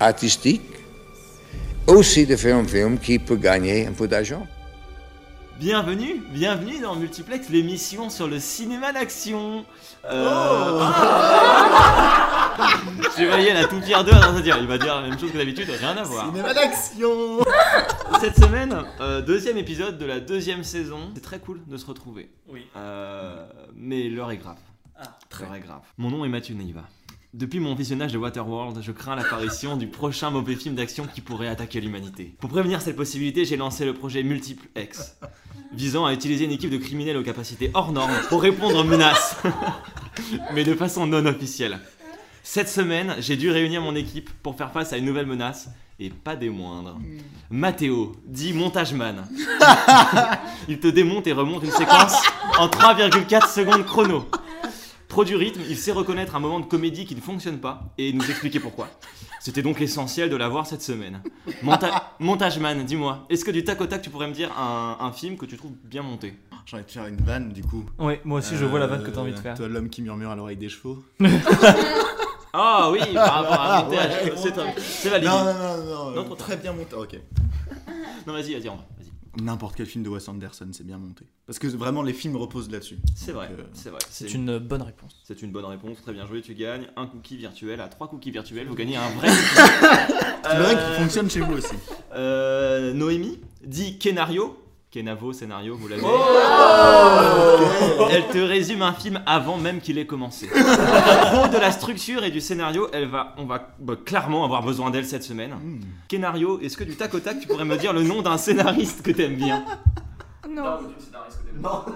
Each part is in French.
artistique, aussi de faire un film qui peut gagner un peu d'argent. Bienvenue, bienvenue dans Multiplex, l'émission sur le cinéma d'action. Euh... Je voyais la tout pierre 2 à se dire, il va dire la même chose que d'habitude, rien à voir. Cinéma d'action Cette semaine, euh, deuxième épisode de la deuxième saison. C'est très cool de se retrouver. Oui. Euh, mais l'heure est grave. Ah, L'heure est grave. Mon nom est Mathieu Neiva. Depuis mon visionnage de Waterworld, je crains l'apparition du prochain mauvais film d'action qui pourrait attaquer l'humanité. Pour prévenir cette possibilité, j'ai lancé le projet Multiple X, visant à utiliser une équipe de criminels aux capacités hors normes pour répondre aux menaces, mais de façon non officielle. Cette semaine, j'ai dû réunir mon équipe pour faire face à une nouvelle menace, et pas des moindres. Mathéo, dit montageman. Il te démonte et remonte une séquence en 3,4 secondes chrono. Pro du rythme, il sait reconnaître un moment de comédie qui ne fonctionne pas et nous expliquer pourquoi. C'était donc essentiel de l'avoir cette semaine. Monta montageman, dis-moi, est-ce que du tac au tac tu pourrais me dire un, un film que tu trouves bien monté? J'ai envie de faire une vanne du coup. Ouais, moi aussi je vois la vanne que t'as envie de faire. Toi, l'homme qui murmure à l'oreille des chevaux. Ah oui, par rapport à montage, c'est un- c'est validé. Non, non, non, non, Non, euh, trop très bien monté. Ok. Non, vas-y, vas-y, on va, vas-y. N'importe quel film de Wes Anderson, c'est bien monté. Parce que vraiment, les films reposent là-dessus. C'est vrai, euh, c'est vrai. C'est une bonne réponse. C'est une bonne réponse, très bien joué, tu gagnes un cookie virtuel. À trois cookies virtuels, vous gagnez un vrai cookie. Vrai Euh, qu'il fonctionne chez vous aussi. Euh, Noémie dit Kenario. Kenavo scénario, vous l'avez. Elle te résume un film avant même qu'il ait commencé. Pro de la structure et du scénario, elle va, on va bah, clairement avoir besoin d'elle cette semaine. Hmm. Kenario, est-ce que du tac au tac, tu pourrais me dire le nom d'un scénariste que t'aimes bien? Non.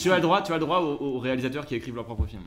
Tu as le droit, tu as le droit aux, aux réalisateurs qui écrivent leur propre film.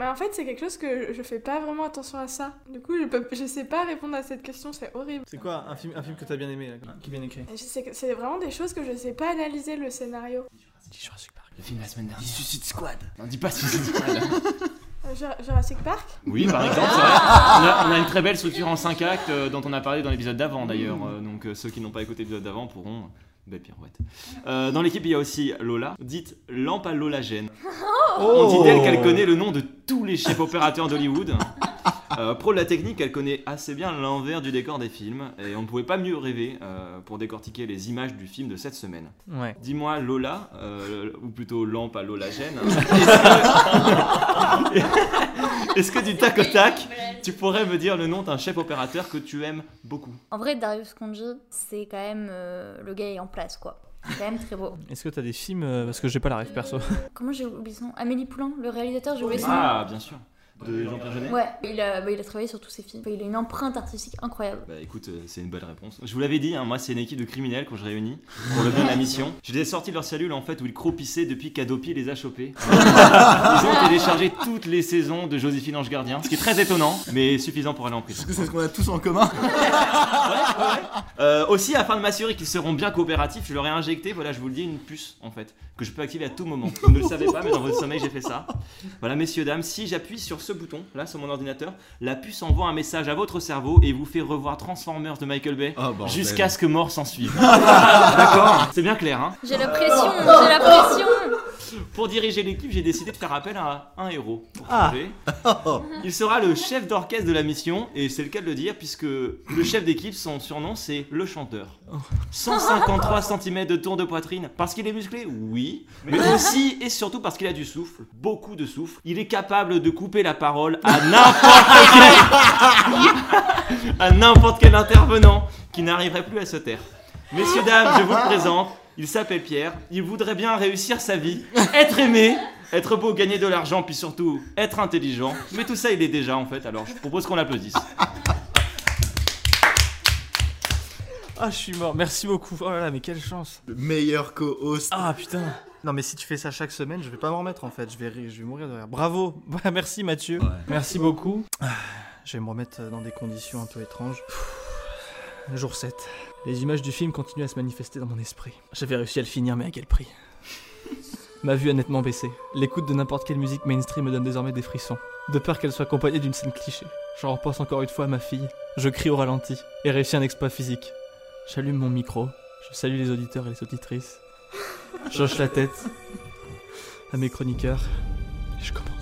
Mais en fait, c'est quelque chose que je- fais pas vraiment attention à ça. Du coup, je, peux, je sais pas répondre à cette question, c'est horrible. C'est quoi un film, un film que t'as bien aimé, là, qui est bien écrit C'est vraiment des choses que je sais pas analyser le scénario. Jurassic Park. Le film de la semaine dernière. Suicide Squad. Non, dis pas Suicide Squad. Euh, Jura- Jurassic Park Oui, par exemple, c'est vrai. On a, on a une très belle structure en 5 actes euh, dont on a parlé dans l'épisode d'avant d'ailleurs. Euh, donc euh, ceux qui n'ont pas écouté l'épisode d'avant pourront. Belle pirouette. Euh, dans l'équipe, il y a aussi Lola, dite lampe à Lolagène. On dit d'elle qu'elle connaît le nom de tous les chefs opérateurs d'Hollywood. Euh, pro de la technique, elle connaît assez bien l'envers du décor des films. Et on ne pouvait pas mieux rêver euh, pour décortiquer les images du film de cette semaine. Ouais. Dis-moi Lola, euh, ou plutôt lampe à Lolagène, est-ce que... est-ce que du tac au tac, tu pourrais me dire le nom d'un chef opérateur que tu aimes beaucoup? En vrai, Darius Konji, c'est quand même euh, le gars est en place, quoi. C'est quand même très beau. Est-ce que t'as des films Parce que j'ai pas la rêve perso? Comment j'ai oublié son nom? Amélie Poulain, le réalisateur, j'ai oublié son nom. Ah, bien sûr. De Jean-Pierre Jeunet Ouais, il a, bah, il a travaillé sur tous ses films. Enfin, il a une empreinte artistique incroyable. Bah écoute, euh, c'est une bonne réponse. Je vous l'avais dit, hein, moi c'est une équipe de criminels que je réunis pour le bien de la mission. Je les ai sortis de leur cellule en fait où ils cropissaient depuis qu'Adopi les a chopés. Ils ont téléchargé toutes les saisons de Joséphine Ange Gardien, ce qui est très étonnant, mais suffisant pour aller en prison. Est-ce que c'est ce qu'on a tous en commun Euh, aussi, afin de m'assurer qu'ils seront bien coopératifs, je leur ai injecté, voilà, je vous le dis, une puce en fait, que je peux activer à tout moment. Vous ne le savez pas, mais dans votre sommeil, j'ai fait ça. Voilà, messieurs, dames, si j'appuie sur ce bouton, là, sur mon ordinateur, la puce envoie un message à votre cerveau et vous fait revoir Transformers de Michael Bay Oh, bordel. jusqu'à ce que mort s'en suive. D'accord? C'est bien clair, hein? J'ai la pression, j'ai la pression Pour diriger l'équipe, j'ai décidé de faire appel à un héros. Pour Ah. Il sera le chef d'orchestre de la mission, et c'est le cas de le dire, puisque le chef d'équipe, son surnom, c'est le chanteur. 153 cm de tour de poitrine. Parce qu'il est musclé Oui. Mais aussi et surtout parce qu'il a du souffle, beaucoup de souffle. Il est capable de couper la parole à n'importe quel... à n'importe quel intervenant qui n'arriverait plus à se taire. Messieurs, dames, je vous le présente. Il s'appelle Pierre. Il voudrait bien réussir sa vie, être aimé, être beau, gagner de l'argent, puis surtout être intelligent. Mais tout ça, il est déjà en fait. Alors, je propose qu'on l'applaudisse. Ah, je suis mort. Merci beaucoup. Oh là là, mais quelle chance. Le meilleur co-host. Ah putain. Non mais si tu fais ça chaque semaine, je vais pas m'en remettre en fait. Je vais, je vais mourir de rire. Bravo. Merci Mathieu. Ouais. Merci beaucoup. Ah, je vais me remettre dans des conditions un peu étranges. Jour 7. Les images du film continuent à se manifester dans mon esprit. J'avais réussi à le finir, mais à quel prix? Ma vue a nettement baissé. L'écoute de n'importe quelle musique mainstream me donne désormais des frissons. De peur qu'elle soit accompagnée d'une scène cliché. J'en repense encore une fois à ma fille. Je crie au ralenti et réussis un exploit physique. J'allume mon micro. Je salue les auditeurs et les auditrices. J'hoche la tête à mes chroniqueurs. Et je commence.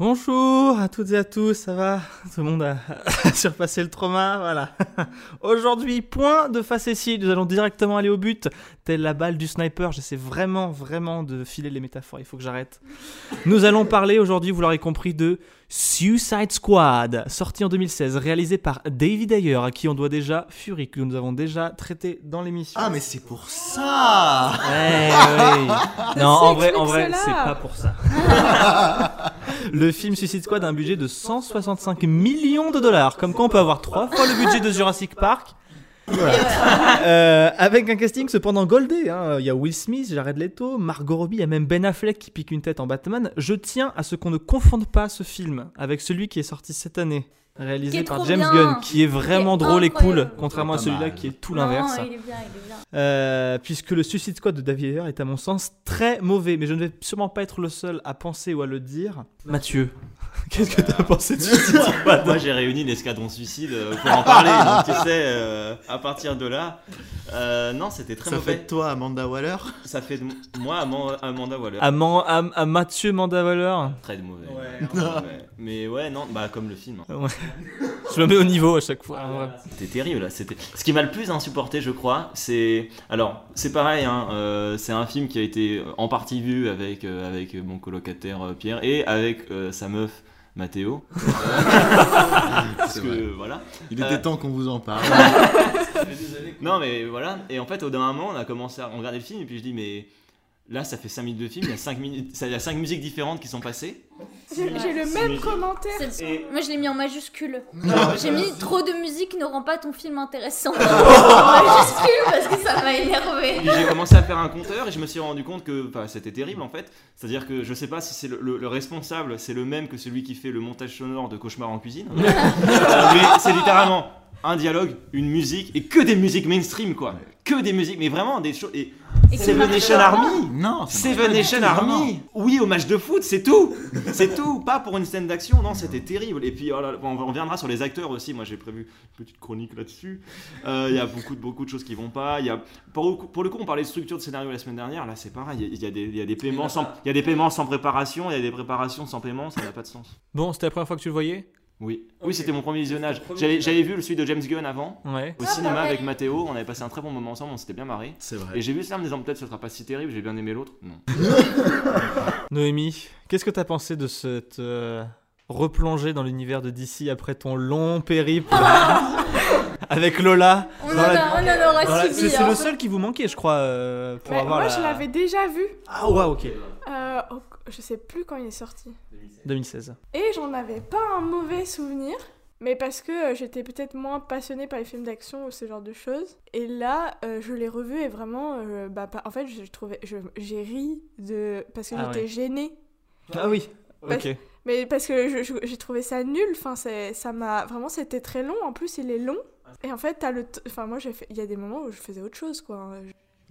Bonjour à toutes et à tous, ça va? Tout le monde a surpassé le trauma, voilà. Aujourd'hui, point de facétie, nous allons directement aller au but, telle la balle du sniper, j'essaie vraiment, vraiment de filer les métaphores, il faut que j'arrête. Nous allons parler aujourd'hui, vous l'aurez compris, de Suicide Squad, sorti en 2016, réalisé par David Ayer, à qui on doit déjà Fury, que nous avons déjà traité dans l'émission. Ah, mais c'est pour ça Ouais, ouais. Non, en vrai, en vrai, c'est pas pour ça. Le film Suicide Squad a un budget de 165 millions de dollars. Comme quoi, on peut avoir trois fois le budget de Jurassic Park. Euh, avec un casting cependant goldé. hein. Il y a Will Smith, Jared Leto, Margot Robbie, il y a même Ben Affleck qui pique une tête en Batman. Je tiens à ce qu'on ne confonde pas ce film avec celui qui est sorti cette année, réalisé par James bien. Gunn, qui est vraiment est drôle et cool, contrairement à celui-là qui est tout l'inverse. il est bien, il est bien. Euh, puisque le Suicide Squad de David Ayer est à mon sens très mauvais, mais je ne vais sûrement pas être le seul à penser ou à le dire. Mathieu, qu'est-ce que t'as pensé de Suicide Squad Moi j'ai réuni l'escadron suicide euh, pour en parler, donc tu sais, euh, à partir de là, euh, non c'était très Ça mauvais. fait de toi Amanda Waller Ça fait de moi Aman- Amanda Waller. à, Man- à- à Mathieu Mandavaleur Très mauvais. Ouais. Mais ouais, non, bah comme le film. Ouais. Je me mets au niveau à chaque fois. vrai. C'était terrible là. C'était. Ce qui m'a le plus insupporté, je crois, c'est. Alors, c'est pareil. Hein, euh, c'est un film qui a été en partie vu avec euh, avec mon colocataire euh, Pierre et avec euh, sa meuf Mathéo. Parce C'est que vrai. voilà. Il Euh, était temps qu'on vous en parle. Non, mais voilà. Et en fait, au d'un moment, on a commencé à regarder le film et puis je dis mais. Là, ça fait 5 minutes de film, il y a 5, minutes, ça- il y a cinq musiques différentes qui sont passées. J'ai le même musique. commentaire. Et- Moi, je l'ai mis en majuscule. J'ai mis trop de musique ne rend pas ton film intéressant. en majuscule parce que ça m'a énervé. J'ai commencé à faire un compteur et je me suis rendu compte que enfin, c'était terrible en fait. C'est-à-dire que je sais pas si c'est le, le- le responsable, c'est le même que celui qui fait le montage sonore de Cauchemar en cuisine. Euh, mais c'est littéralement un dialogue, une musique et que des musiques mainstream quoi. Que des musiques, mais vraiment des choses. Et Seven Nation. Army Non, Seven Nation Army Oui, au match de foot, c'est tout C'est tout Pas pour une scène d'action, non, c'était terrible. Et puis, oh là on reviendra sur les acteurs aussi. Moi, j'ai prévu une petite chronique là-dessus. Euh, Il y a beaucoup, de- beaucoup de choses qui vont pas. Il y a, pour, le coup, pour le coup, on parlait de structure de scénario la semaine dernière. Là, c'est pareil. Il y, y y a des paiements sans préparation, il y a des préparations sans paiement, ça n'a pas de sens. Bon, c'était la première fois que tu le voyais? Oui, oui c'était mon premier visionnage. J'avais vu le celui de James Gunn avant, Ouais. au Ah, cinéma pareil. avec Mathéo. On avait passé un très bon moment ensemble, on s'était bien marré. C'est Et j'ai vu ça en me disant peut-être ce sera pas si terrible, j'ai bien aimé l'autre. Non. Noémie, qu'est-ce que t'as pensé de cette euh, replongée dans l'univers de DC après ton long périple? avec Lola On dans en, la- a, on en aura subi. C'est hein. le seul qui vous manquait, je crois, euh, pour Mais avoir moi, la- je l'avais déjà vu. Ah ouais, ok. Euh, au- je sais plus quand il est sorti. 2016. Et j'en avais pas un mauvais souvenir. Mais parce que euh, j'étais peut-être moins passionnée par les films d'action ou ce genre de choses. Et là, euh, je l'ai revu et vraiment, euh, bah, pas- en fait, je trouvais, je- j'ai ri de parce que Ah j'étais ouais. gênée. Ah oui, Parce- ok. Mais parce que j'ai trouvé ça nul. Enfin, c'est- ça m'a vraiment, c'était très long. En plus, il est long. Et en fait, t'as le, t- enfin, moi, j'ai fait, il y a des moments où je faisais autre chose, quoi.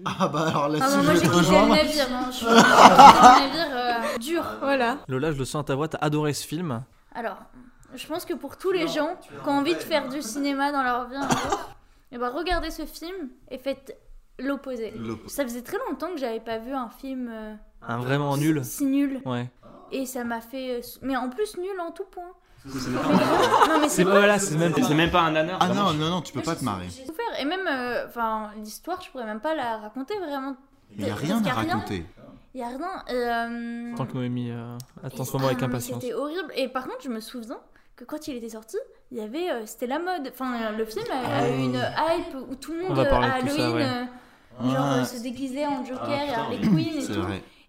Ah bah alors Ah, là-dessus, bah, moi j'ai quitté le navire. Hein. Je suis le navire euh, dur. Voilà. Lola, je le sens à ta voix, t'as adoré ce film. Alors, je pense que pour tous les gens qui ont envie de faire du cinéma dans leur vie un jour, eh ben, regardez ce film et faites l'opposé. Ça faisait très longtemps que j'avais pas vu un film euh, Un vraiment nul. si nul. Ouais. Et ça m'a fait. Mais en plus, nul en tout point. C'est pas voilà, c'est même même pas un nanar. Ah non, non, non, tu peux pas te marrer. J'ai souffert. Et même, euh, enfin, l'histoire, je pourrais même pas la raconter vraiment. Il y a rien à raconter. Il y a rien. Euh, Tant que Noémie euh, attend ce moment avec ah, mais impatience. C'était horrible. Et par contre, je me souviens que quand il était sorti, il y avait, euh, c'était la mode. Enfin, le film a, a eu une hype où tout le On monde euh, à ça, Halloween, ouais. euh, genre euh, se déguisait en Joker Ah, et. Harley Quinn et C'est tout.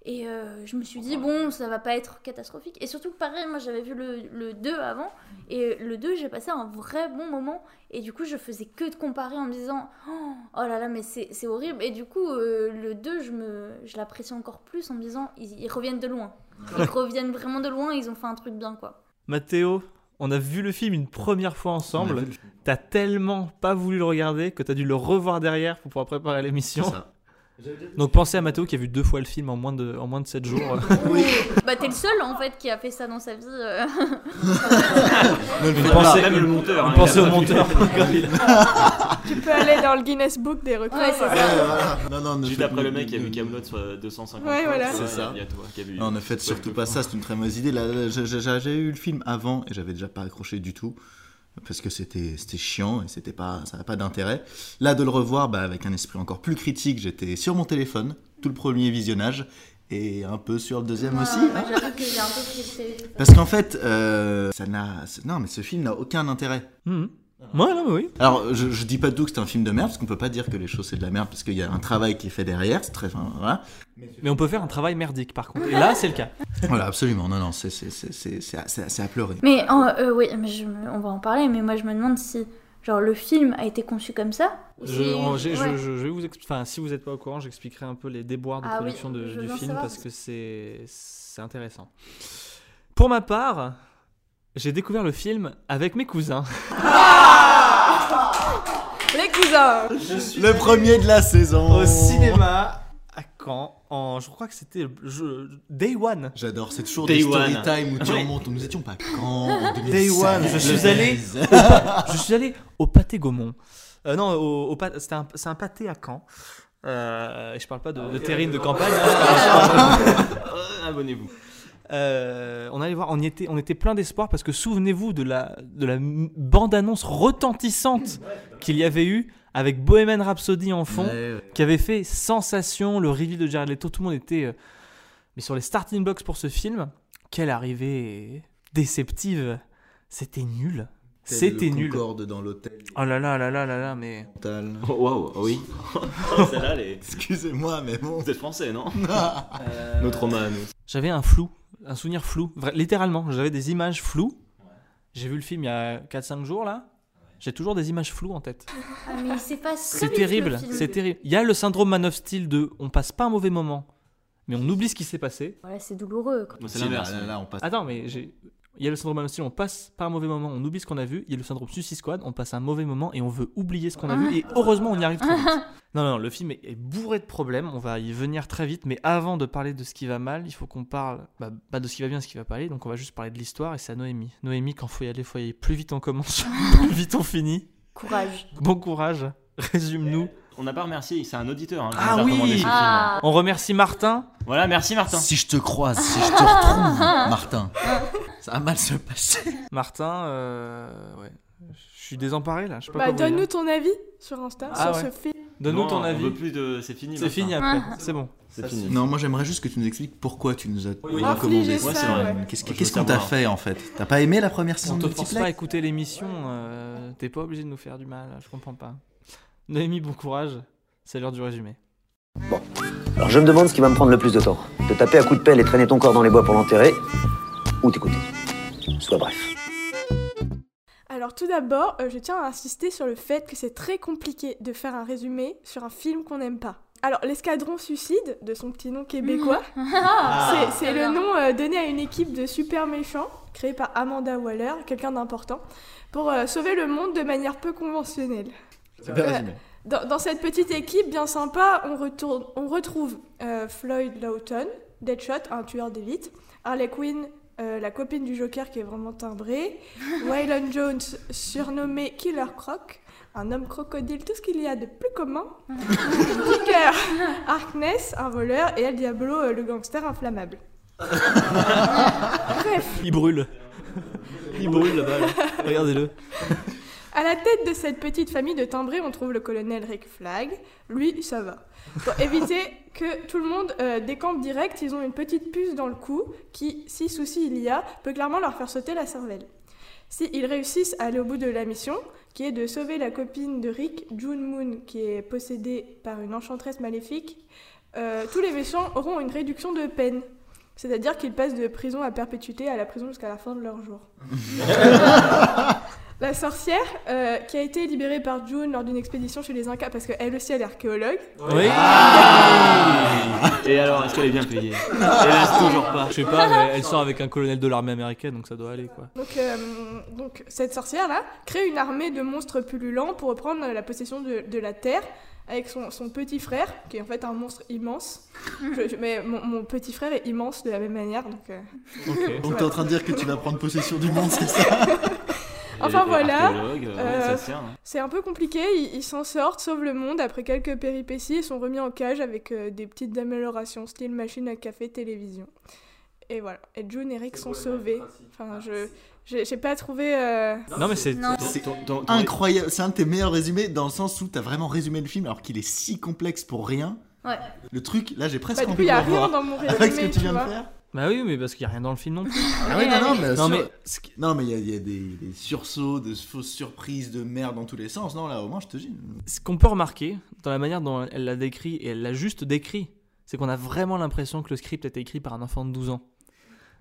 Et euh, je me suis dit, bon, ça va pas être catastrophique. Et surtout, pareil, moi j'avais vu le, le 2 avant. Et le 2, j'ai passé un vrai bon moment. Et du coup, je faisais que de comparer en me disant, oh, oh là là, mais c'est c'est horrible. Et du coup, euh, le 2, je, me, je l'apprécie encore plus en me disant, ils, ils reviennent de loin. Ils reviennent vraiment de loin, ils ont fait un truc bien, quoi. Mathéo, On a vu le film une première fois ensemble. T'as tellement pas voulu le regarder que t'as dû le revoir derrière pour pouvoir préparer l'émission. Ça. Donc pensez à Mathéo qui a vu deux fois le film en moins de, en moins de 7 jours. Bah t'es le seul en fait qui a fait ça dans sa vie. euh. Pensée- même le monteur. hein, a au monteur. Tu peux aller dans le Guinness Book des records. Ouais, c'est Ouais, voilà. Non, non, ne Juste après le mec qui a vu Camelot sur 250 Ouais, fois, voilà. C'est ça. Il y a toi qui a vu. Non, ne faites surtout pas ça, c'est une très mauvaise idée. J'avais eu le film avant et j'avais déjà pas accroché du tout. Parce que c'était c'était chiant et c'était pas, ça n'avait pas d'intérêt. Là, de le revoir bah, avec un esprit encore plus critique, j'étais sur mon téléphone, tout le premier visionnage, et un peu sur le deuxième aussi. Bah, J'avoue que j'ai un peu pris le téléphone. Parce qu'en fait, euh, ça n'a. Non, mais ce film n'a aucun intérêt. Mhm. Ouais, non, mais oui. Alors, je, je dis pas du tout que c'est un film de merde, parce qu'on peut pas dire que les choses c'est de la merde, parce qu'il y a un travail qui est fait derrière, c'est très. Enfin, voilà. Mais on peut faire un travail merdique par contre. Et là, c'est le cas. voilà, absolument. Non, non, c'est c'est- c'est- c'est- c'est à- à- pleurer. Mais en- euh, oui, mais je me- on va en parler, mais moi je me demande si genre le film a été conçu comme ça. Je, ouais. vais vous enfin, si vous n'êtes pas au courant, j'expliquerai un peu les déboires de Ah oui, production de- du film savoir. parce que c'est c'est intéressant. Pour ma part, j'ai découvert le film avec mes cousins. Les cousins Le premier de la saison au cinéma à Caen. En, je crois que c'était le jeu- Day One. J'adore, c'est toujours Day des one. story time où tu Ouais. remontes. Nous étions pas quand en Day 2016. one, je suis allé Je suis allé au pâté Gaumont. Euh, non, au, au pâté- c'était un- c'est un, pâté à Caen. Euh, et je parle pas de, de terrine de campagne. hein. Abonnez-vous. Euh, on allait voir, on y était, on était plein d'espoir parce que souvenez-vous de la, de la m- bande-annonce retentissante qu'il y avait eu avec Bohemian Rhapsody en fond, Ouais, ouais. qui avait fait sensation, le reveal de Jared Leto, tout le monde était euh, mais sur les starting blocks pour ce film. Quelle arrivée déceptive, c'était nul, c'était nul. Concorde dans l'hôtel Oh là là là là là là, mais. Oh, Waouh, oui. Celle-là, elle est- Excusez-moi, mais bon. Vous êtes français, non traumas, nous. j'avais un flou, un souvenir flou, Vra- littéralement, j'avais des images floues. J'ai vu le film il y a 4-5 jours là. J'ai toujours des images floues en tête. Ah, mais c'est pas C'est terrible, c'est terrible. Il y a le syndrome Man of Steel de on passe pas un mauvais moment, mais on oublie ce qui s'est passé. Voilà, c'est douloureux. quoi. Moi, c'est là, l'inverse. là, là, on passe. Attends, mais j'ai. Il y a le syndrome Steel, on passe pas un mauvais moment, on oublie ce qu'on a vu. Il y a le syndrome Suicide Squad, on passe un mauvais moment et on veut oublier ce qu'on a vu. Et heureusement, on y arrive très vite. Non, non, le film est, est bourré de problèmes. On va y venir très vite. Mais avant de parler de ce qui va mal, il faut qu'on parle bah, pas de ce qui va bien, ce qui va pas aller. Donc on va juste parler de l'histoire et c'est à Noémie. Noémie, quand faut y aller, faut y aller. Plus vite on commence, plus vite on finit. Courage. Bon courage. Résume-nous. On n'a pas remercié, c'est un auditeur. hein, qui Ah nous a oui film. Ah, On remercie Martin. Voilà, merci Martin. Si je te croise, si je te retrouve, Martin, ça va mal se passer. Martin, euh, ouais. Je suis désemparé là. Je sais pas Bah, donne-nous ton avis sur Insta, Ah sur ouais. ce film. Donne-nous ton On avis. veut plus de. C'est fini. C'est fini après. C'est bon. C'est fini. Non, moi j'aimerais juste que tu nous expliques pourquoi tu nous as Oui. recommandé. Ouais, ouais. Qu'est-ce qu'on t'a fait en fait T'as pas aimé la première saison On te force pas à écouter l'émission. euh, T'es pas obligé de nous faire du mal. Je comprends pas. Noémie, bon courage. C'est l'heure du résumé. Alors je me demande ce qui va me prendre le plus de temps. Te taper à coups de pelle et traîner ton corps dans les bois pour l'enterrer, ou t'écouter. Sois bref. Alors tout d'abord, euh, je tiens à insister sur le fait que c'est très compliqué de faire un résumé sur un film qu'on n'aime pas. Alors l'escadron suicide, de son petit nom québécois, c'est- c'est le nom euh, donné à une équipe de super méchants créée par Amanda Waller, quelqu'un d'important, pour euh, sauver le monde de manière peu conventionnelle. C'est bien Ouais. résumé. Dans, dans cette petite équipe bien sympa, on, retourne, on retrouve euh, Floyd Lawton, Deadshot, un tueur d'élite, Harley Quinn, euh, la copine du Joker qui est vraiment timbrée, Waylon Jones, surnommé Killer Croc, un homme crocodile, tout ce qu'il y a de plus commun, Kicker, Harkness, un voleur, et El Diablo, euh, le gangster inflammable. Bref, Il brûle. Il brûle là-bas. là. Regardez-le. À la tête de cette petite famille de timbrés, on trouve le colonel Rick Flag. Lui, ça va. Pour éviter que tout le monde euh, décampe direct, ils ont une petite puce dans le cou qui, si souci il y a, peut clairement leur faire sauter la cervelle. Si ils réussissent à aller au bout de la mission, qui est de sauver la copine de Rick, June Moon, qui est possédée par une enchanteresse maléfique, euh, tous les méchants auront une réduction de peine. C'est-à-dire qu'ils passent de prison à perpétuité à la prison jusqu'à la fin de leur jour. La, sorcière euh, qui a été libérée par June lors d'une expédition chez les Incas parce qu'elle aussi elle est archéologue. Oui. Et alors, est-ce qu'elle est bien payée? Hélas, toujours pas. Je sais pas, mais elle sort avec un colonel de l'armée américaine, donc ça doit aller quoi. Donc, euh, donc cette sorcière là crée une armée de monstres pullulants pour reprendre la possession de, de la terre avec son, son petit frère qui est en fait un monstre immense. Je- je- mais mon, mon petit frère est immense de la même manière donc. euh, Ok. Donc t'es en train de dire que tu vas prendre possession du monde, c'est ça? Enfin, voilà. euh, ouais, Euh, hein. C'est un peu compliqué, ils ils s'en sortent, sauvent le monde après quelques péripéties et sont remis en cage avec euh, des petites améliorations, style machine à café, télévision. Et voilà. Et June et Rick sont sauvés. Enfin, je j'ai pas trouvé. euh, Non, mais c'est. Incroyable. C'est un de tes meilleurs résumés dans le sens où t'as vraiment résumé le film alors qu'il est si complexe pour rien. Ouais. Le truc, là j'ai presque Bah, du coup, envie il y de a le rien voir. dans mon résumé. Avec ce que tu tu viens de faire Bah oui, mais parce qu'il y a rien dans le film non plus. Ah oui, non, non, mais, Non, sur- mais ce qui- non, mais il y a, il y a des, des sursauts, de fausses surprises, de merde dans tous les sens. Non, là, au moins, je te dis. ce qu'on peut remarquer dans la manière dont elle l'a décrit, et elle l'a juste décrit, c'est qu'on a vraiment l'impression que le script a été écrit par un enfant de 12 ans.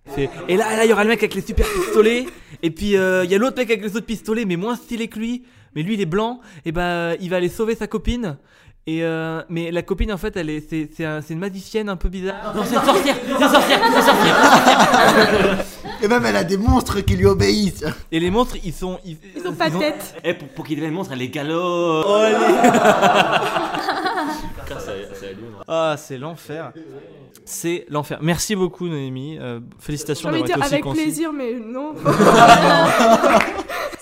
Fait, et là, là, il y aura le mec avec les super pistolets, et puis euh, il y a l'autre mec avec les autres pistolets, mais moins stylé que lui. Mais lui, il est blanc, et bah il va aller sauver sa copine. Et euh, mais la copine, en fait, elle est, c'est, c'est, un- c'est une magicienne un peu bizarre. Non, c'est une sorcière, c'est une sorcière, c'est une sorcière. Et même, elle a des monstres qui lui obéissent. Et les monstres, ils sont, ils, Ils ont pas de ont- tête. Eh, pour, pour qu'il devienne monstre, elle est galop Oh, allez. Putain, allume. Ah, c'est l'enfer. C'est l'enfer. Merci beaucoup, Noémie. Euh, J'ai félicitations envie de d'avoir été dire aussi avec concis. plaisir, mais non.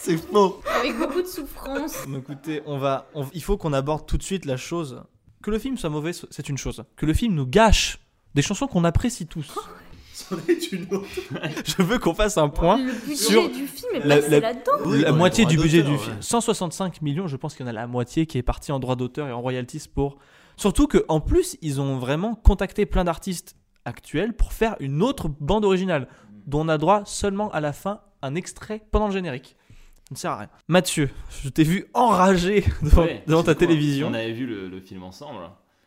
C'est faux. Avec beaucoup de souffrance. Mais Écoutez, on va, on- il faut qu'on aborde tout de suite la chose. Que le film soit mauvais, c'est une chose. Que le film nous gâche des chansons qu'on apprécie tous. C'en est une autre. Je veux qu'on fasse un point. Le budget sur du film est la- passé la- là-dedans. Oui, la dans les moitié droits du budget d'auteur, du ouais. film. 165 millions, je pense qu'il y en a la moitié qui est partie en droits d'auteur et en royalties pour. Surtout que en plus, ils ont vraiment contacté plein d'artistes actuels pour faire une autre bande originale, dont on a droit seulement à la fin un extrait pendant le générique. Ça ne sert à rien. Mathieu, je t'ai vu enragé devant, Ouais, devant ta quoi télévision. On avait vu le, le film ensemble.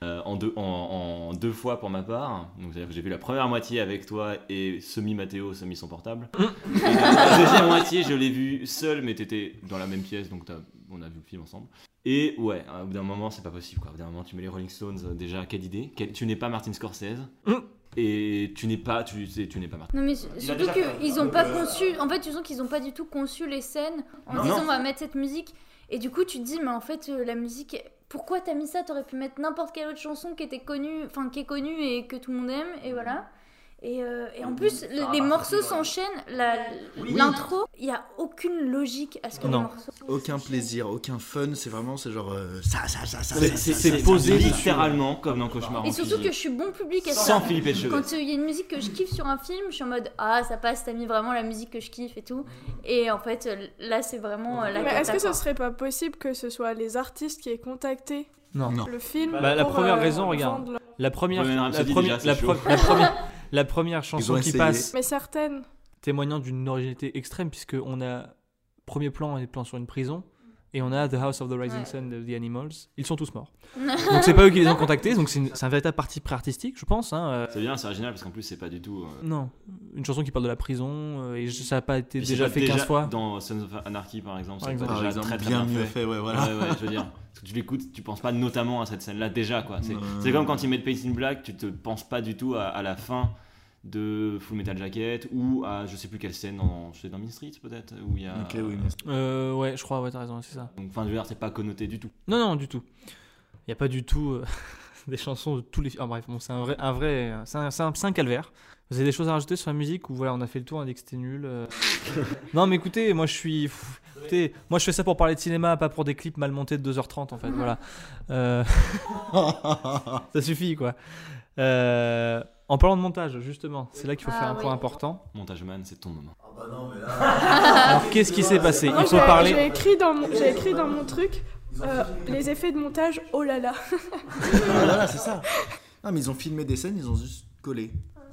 euh, en, deux, en, en deux fois pour ma part. Donc j'ai vu la première moitié avec toi et semi-Mathéo, semi son portable. Et la deuxième moitié, je l'ai vu seul, mais t'étais dans la même pièce, donc on a vu le film ensemble. Et ouais, au bout d'un moment, c'est pas possible. Quoi. Au bout d'un moment, tu mets les Rolling Stones, euh, déjà, quelle idée Quelle- Tu n'es pas Martin Scorsese. Mm. Et tu n'es pas, tu sais, tu n'es pas Martin. Non mais surtout qu'ils ont pas conçu, en fait tu sens qu'ils ont pas du tout conçu les scènes en Non. disant Non. on va mettre cette musique et du coup tu te dis mais en fait euh, la musique, pourquoi t'as mis ça? T'aurais pu mettre n'importe quelle autre chanson qui était connue, enfin qui est connue et que tout le monde aime et voilà. Et, euh, et en plus le- les morceaux s'enchaînent, la- l'intro, il y a aucune logique à ce que Non. les morceaux. Aucun plaisir, aucun fun. C'est vraiment, c'est genre euh, ça, ça, ça, ça. C'est- posé littéralement comme dans Cauchemar en Et surtout que je suis bon public à ça. Sans Philippe. Quand il y a une musique que je kiffe sur un film, je suis en mode ah ça passe, t'as mis vraiment la musique que je kiffe et tout. Et en fait euh, là c'est vraiment euh, la Mais est-ce que ce serait pas possible que ce soit les artistes qui aient contacté Non. Non. le film Bah, la pour, première euh, raison, regarde. La première, la, première- la, la première, la première chanson qui essayé. passe Mais certaines. témoignant d'une originalité extrême puisque on a premier plan et plan sur une prison et on a The House of the Rising Ouais. Sun de The Animals. Ils sont tous morts. donc c'est pas eux qui les ont contactés, donc c'est un véritable parti pré-artistique, je pense. hein, euh, C'est bien, c'est original parce qu'en plus, c'est pas du tout. euh, non, une chanson qui parle de la prison euh, et ça a pas été déjà fait 15 fois. Dans Sons of Anarchy, par exemple, c'est déjà exemple, très très bien bien mieux fait. fait, ouais, voilà. Ouais, ouais, je veux dire. Parce que tu l'écoutes, tu penses pas notamment à cette scène-là déjà, quoi. C'est comme quand ils mettent Paint in Black, tu te penses pas du tout à, à la fin de Full Metal Jacket ou à je sais plus quelle scène dans, je sais, dans Mean Street peut-être où il y a. Ok, oui, mais- Euh, ouais, je crois, ouais, t'as raison, c'est ça. Donc, enfin, je veux dire, c'est pas connoté du tout. Non, non, du tout. Il y a pas du tout euh, des chansons de tous les. Ah, bref, bon, c'est un vrai, un vrai, c'est un, c'est un- un calvaire. Vous avez des choses à rajouter sur la musique ou voilà, on a fait le tour, on a dit que c'était nul. euh. non, mais écoutez, moi je suis. pff, écoutez, moi je fais ça pour parler de cinéma, pas pour des clips mal montés de 2h30 en fait. Voilà. Euh, ça suffit quoi. Euh, En parlant de montage, justement, c'est là qu'il faut Ah faire un oui. point important. Montage man, c'est ton moment. Alors qu'est-ce qui s'est passé? Il faut j'ai- parler. J'ai écrit dans mon, j'ai écrit dans mon truc euh, les effets de montage. Oh là là. voilà, c'est ça. Non, mais ils ont filmé des scènes, ils ont juste collé.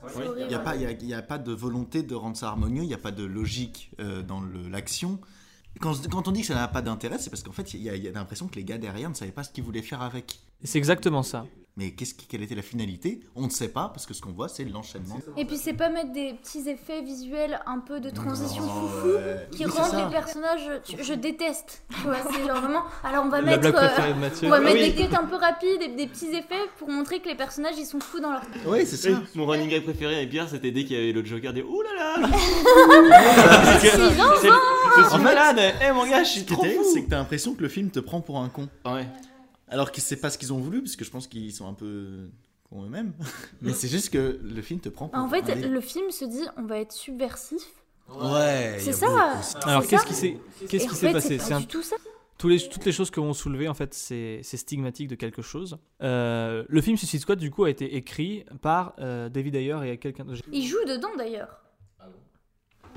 C'est Il n'y a, pas- il y a, y a pas de volonté de rendre ça harmonieux, il n'y a pas de logique euh, dans le- l'action. Quand, quand on dit que ça n'a pas d'intérêt, c'est parce qu'en fait, il y y a l'impression que les gars derrière ne savaient pas ce qu'ils voulaient faire avec. C'est exactement ça. Mais qu'est-ce qui- quelle était la finalité? On ne sait pas, parce que ce qu'on voit, c'est l'enchaînement. Et puis c'est pas mettre des petits effets visuels un peu de transition Non, foufou ouais. qui Oui, rendent les personnages. Je déteste. C'est genre vraiment. Alors on va La mettre. blague euh, préférée de Mathieu. on va mettre des cuts un peu rapides et des petits effets pour montrer que les personnages ils sont fous dans leur. Oui, c'est ça. Mon running gag préféré avec Pierre, c'était dès qu'il y avait le Joker, des Ouh là là Six ans, C'est- Je suis malade Eh mon gars, je suis Ce qui est trop fou c'est que t'as l'impression que le film te prend pour un con. Ouais. Alors que c'est pas ce qu'ils ont voulu, parce que je pense qu'ils sont un peu cons eux-mêmes. Mais c'est juste que le film te prend pour En fait, le film se dit on va être subversif. Ouais. C'est ça. beaucoup- Alors qu'est-ce qui s'est qu'est-ce qui s'est passé C'est un- tout ça. tous les, toutes les choses que vont soulever en fait c'est c'est stigmatique de quelque chose. Euh, le film Suicide Squad du coup a été écrit par euh, David Ayer et quelqu'un. de- Il joue dedans d'ailleurs.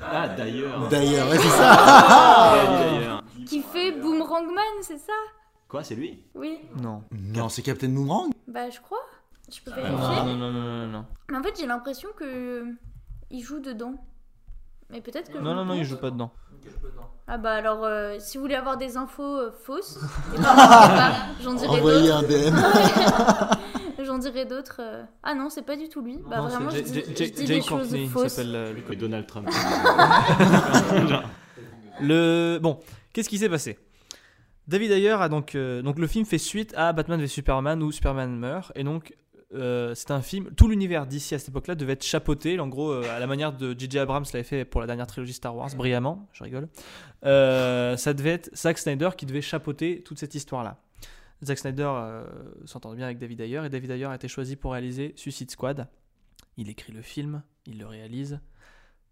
Ah, d'ailleurs. D'ailleurs, ouais, c'est ça. Ah, d'ailleurs. Qui fait Boomerang Man, c'est ça? Quoi, c'est lui Oui. Non. Non, c'est Captain Boomerang. Bah je crois. Je peux Non, vérifier. non, non, non, non, non. Mais en fait, j'ai l'impression que il joue dedans. Mais peut-être que. je Non, non, non, il joue pas dedans. Ah bah alors, euh, si vous voulez avoir des infos euh, fausses, eh ben, j'en dirai Envoyez d'autres. un DM. J'en dirai d'autres. euh. Ah non, c'est pas du tout lui. Bah Non, vraiment, je c'est dis, Jay- je Jay- dis Jay des choses Courtney, il fausses. s'appelle euh, le Donald Trump. Le bon, qu'est-ce qui s'est passé? David Ayer a donc euh, donc le film fait suite à Batman v Superman où Superman meurt. Et donc euh, c'est un film tout l'univers d'ici à cette époque-là devait être chapeauté. En gros euh, à la manière de J.J. Abrams l'avait fait pour la dernière trilogie Star Wars brillamment je rigole. Ça devait être Zack Snyder qui devait chapeauter toute cette histoire-là. Zack Snyder s'entend bien avec David Ayer et David Ayer a été choisi pour réaliser Suicide Squad. Il écrit le film il le réalise.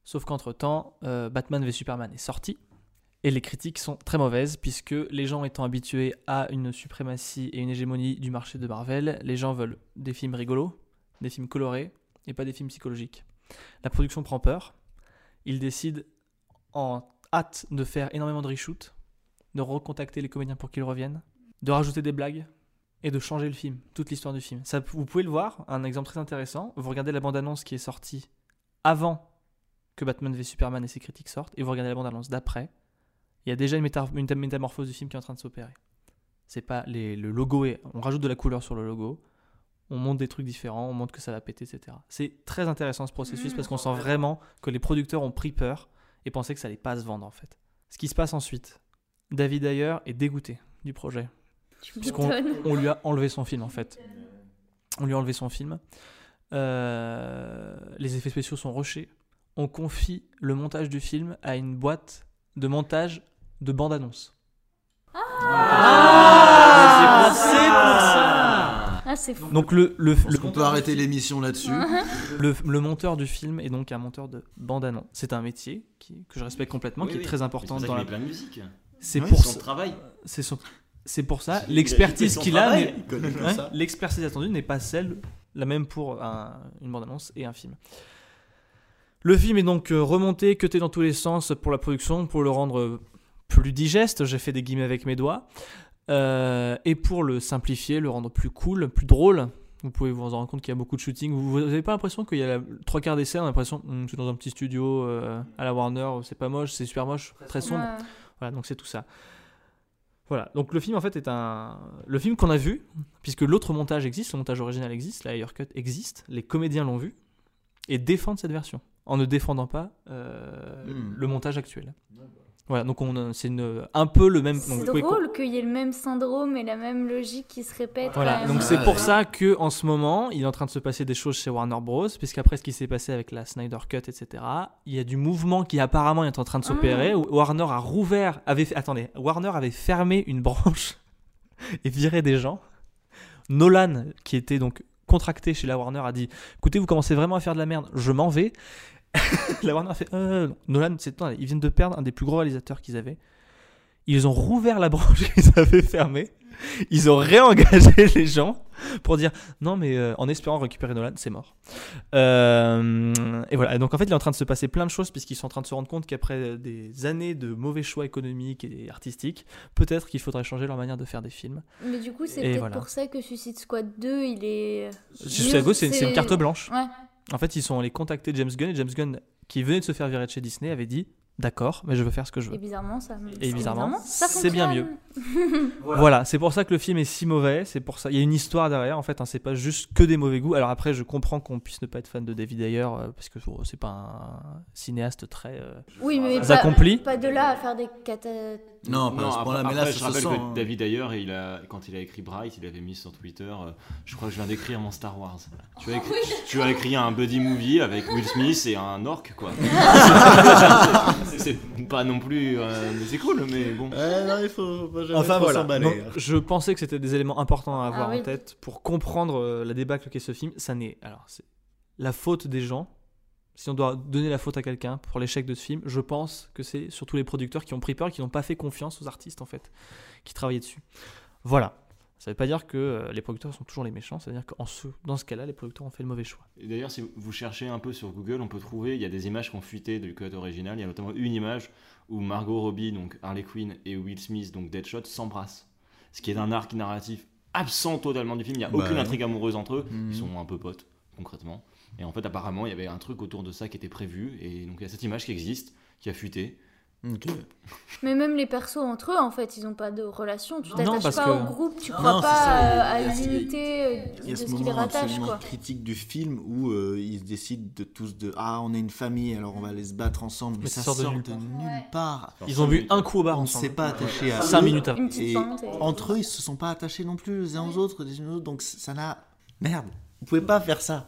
Sauf qu'entre temps Batman v Superman est sorti et les critiques sont très mauvaises puisque les gens étant habitués à une suprématie et une hégémonie du marché de Marvel, les gens veulent des films rigolos, des films colorés et pas des films psychologiques. La production prend peur. Ils décident en hâte de faire énormément de reshoots, de recontacter les comédiens pour qu'ils reviennent, de rajouter des blagues et de changer le film, toute l'histoire du film. Vous pouvez le voir, un exemple très intéressant. Vous regardez la bande-annonce qui est sortie avant que Batman v Superman et ses critiques sortent et vous regardez la bande-annonce d'après il y a déjà une, méta- une métamorphose du film qui est en train de s'opérer. C'est pas les, le logo est, on rajoute de la couleur sur le logo, on monte des trucs différents, on montre que ça va péter, etc. C'est très intéressant ce processus Mmh. parce qu'on sent vraiment que les producteurs ont pris peur et pensaient que ça allait pas se vendre en fait. Ce qui se passe ensuite, David Ayer est dégoûté du projet puisqu'on on lui a enlevé son film en fait. On lui a enlevé son film. Euh, les effets spéciaux sont rushés. On confie le montage du film à une boîte de montage de bande-annonce. Ah, c'est pour ça. Ah, c'est fou. Donc le, le, qu'on peut arrêter l'émission là-dessus le, le monteur du film est donc un monteur de bande-annonce. C'est un métier qui, que je respecte complètement, Oui, qui est oui. très important dans la... met plein de musique. C'est Ouais, pour Son ça. travail. C'est son- c'est pour ça. L'expertise qu'il a, Ouais. L'expertise attendue n'est pas celle, la même pour un- une bande-annonce et un film. Le film est donc euh, remonté, cuté dans tous les sens pour la production, pour le rendre euh, plus digeste, j'ai fait des guillemets avec mes doigts, euh, et pour le simplifier, le rendre plus cool, plus drôle. Vous pouvez vous en rendre compte qu'il y a beaucoup de shooting. Vous n'avez pas l'impression qu'il y a la- trois quarts des scènes, on a l'impression que c'est dans un petit studio euh, à la Warner, c'est pas moche, c'est super moche, très sombre. Ouais. Voilà, donc c'est tout ça. Voilà, donc le film en fait est un. Le film qu'on a vu, puisque l'autre montage existe, le montage original existe, la Ayer Cut existe, les comédiens l'ont vu, et défendent cette version, en ne défendant pas euh, Hmm. le montage actuel. Voilà, donc on c'est un peu le même. donc C'est drôle qu'il y ait le même syndrome et la même logique qui se répète. Voilà, donc c'est pour ça que en ce moment, il est en train de se passer des choses chez Warner Bros. Puisqu'après ce qui s'est passé avec la Snyder Cut, etc., il y a du mouvement qui apparemment est en train de s'opérer. où Warner a rouvert, avait, fait- attendez, Warner avait fermé une branche et viré des gens. Nolan, qui était donc contracté chez la Warner, a dit "Écoutez, vous commencez vraiment à faire de la merde, je m'en vais." la Warner a fait Euh, Nolan, c'est ils viennent de perdre un des plus gros réalisateurs qu'ils avaient. Ils ont rouvert la branche qu'ils avaient fermée. Ils ont réengagé les gens pour dire non, mais euh, en espérant récupérer Nolan, c'est mort. Euh, et voilà. Et donc en fait, il est en train de se passer plein de choses puisqu'ils sont en train de se rendre compte qu'après des années de mauvais choix économiques et artistiques, peut-être qu'il faudrait changer leur manière de faire des films. Mais du coup, c'est peut-être voilà. pour ça que Suicide Squad 2, il est. Suicide Squad, c'est c'est une carte blanche. Ouais. En fait, ils sont allés contacter James Gunn et James Gunn, qui venait de se faire virer chez Disney, avait dit d'accord, mais je veux faire ce que je veux. Et bizarrement, ça. Et bizarrement, ça c'est bien fonctionne. Voilà, c'est pour ça que le film est si mauvais. C'est pour ça, il y a une histoire derrière. En fait, hein, c'est pas juste que des mauvais goûts. Alors après, je comprends qu'on puisse ne pas être fan de David Ayer euh, parce que oh, c'est pas un cinéaste très. euh, Oui, mais pas, accomplis pas de là à faire des cata. Non, pas à ce point-là, mais là, après, je rappelle sent. que hein. David d'ailleurs, il a, quand il a écrit Bright, il avait mis sur Twitter euh, Je crois que je viens d'écrire mon Star Wars. Tu as, écrit, tu as écrit un buddy movie avec Will Smith et un orc, quoi. C'est- pas non plus. euh, mais c'est cool, mais bon. Ouais, non, il faut pas jamais Enfin trop voilà. s'emballer. Donc, je pensais que c'était des éléments importants à avoir Ah oui. en tête pour comprendre euh, la débâcle qu'est ce film. Ça n'est alors c'est la faute des gens. Si on doit donner la faute à quelqu'un pour l'échec de ce film, je pense que c'est surtout les producteurs qui ont pris peur, qui n'ont pas fait confiance aux artistes en fait, qui travaillaient dessus. Voilà. Ça veut pas dire que euh, les producteurs sont toujours les méchants, ça veut dire que ce, dans ce cas-là, les producteurs ont fait le mauvais choix. Et D'ailleurs, si vous cherchez un peu sur Google, on peut trouver, il y a des images qui ont fuité du cut original. Il y a notamment une image où Margot Robbie, donc Harley Quinn, et Will Smith, donc Deadshot, s'embrassent. Ce qui est un arc narratif absent totalement du film. Il n'y a Bah aucune intrigue amoureuse entre eux. Mhm. Ils sont un peu potes, concrètement. Et en fait, apparemment, il y avait un truc autour de ça qui était prévu. Et donc, il y a cette image qui existe, qui a fuité. Mais même les persos entre eux, en fait, ils ont pas de relation. Tu t'attaches pas que- au groupe, tu crois Non, c'est pas ça, euh, à l'unité euh, de ce ce qui les rattache, quoi. critique du film où euh, ils décident de tous de ah on est une famille alors on va aller se battre ensemble mais, Mais ça sort sort de nulle, Ouais. part. Ils ont bu un coup au bar On ne ensemble. s'est pas attaché à Cinq eux. minutes Et et- entre eux ils se sont pas attachés non plus les uns aux autres les uns aux autres donc ça n'a merde vous pouvez pas faire ça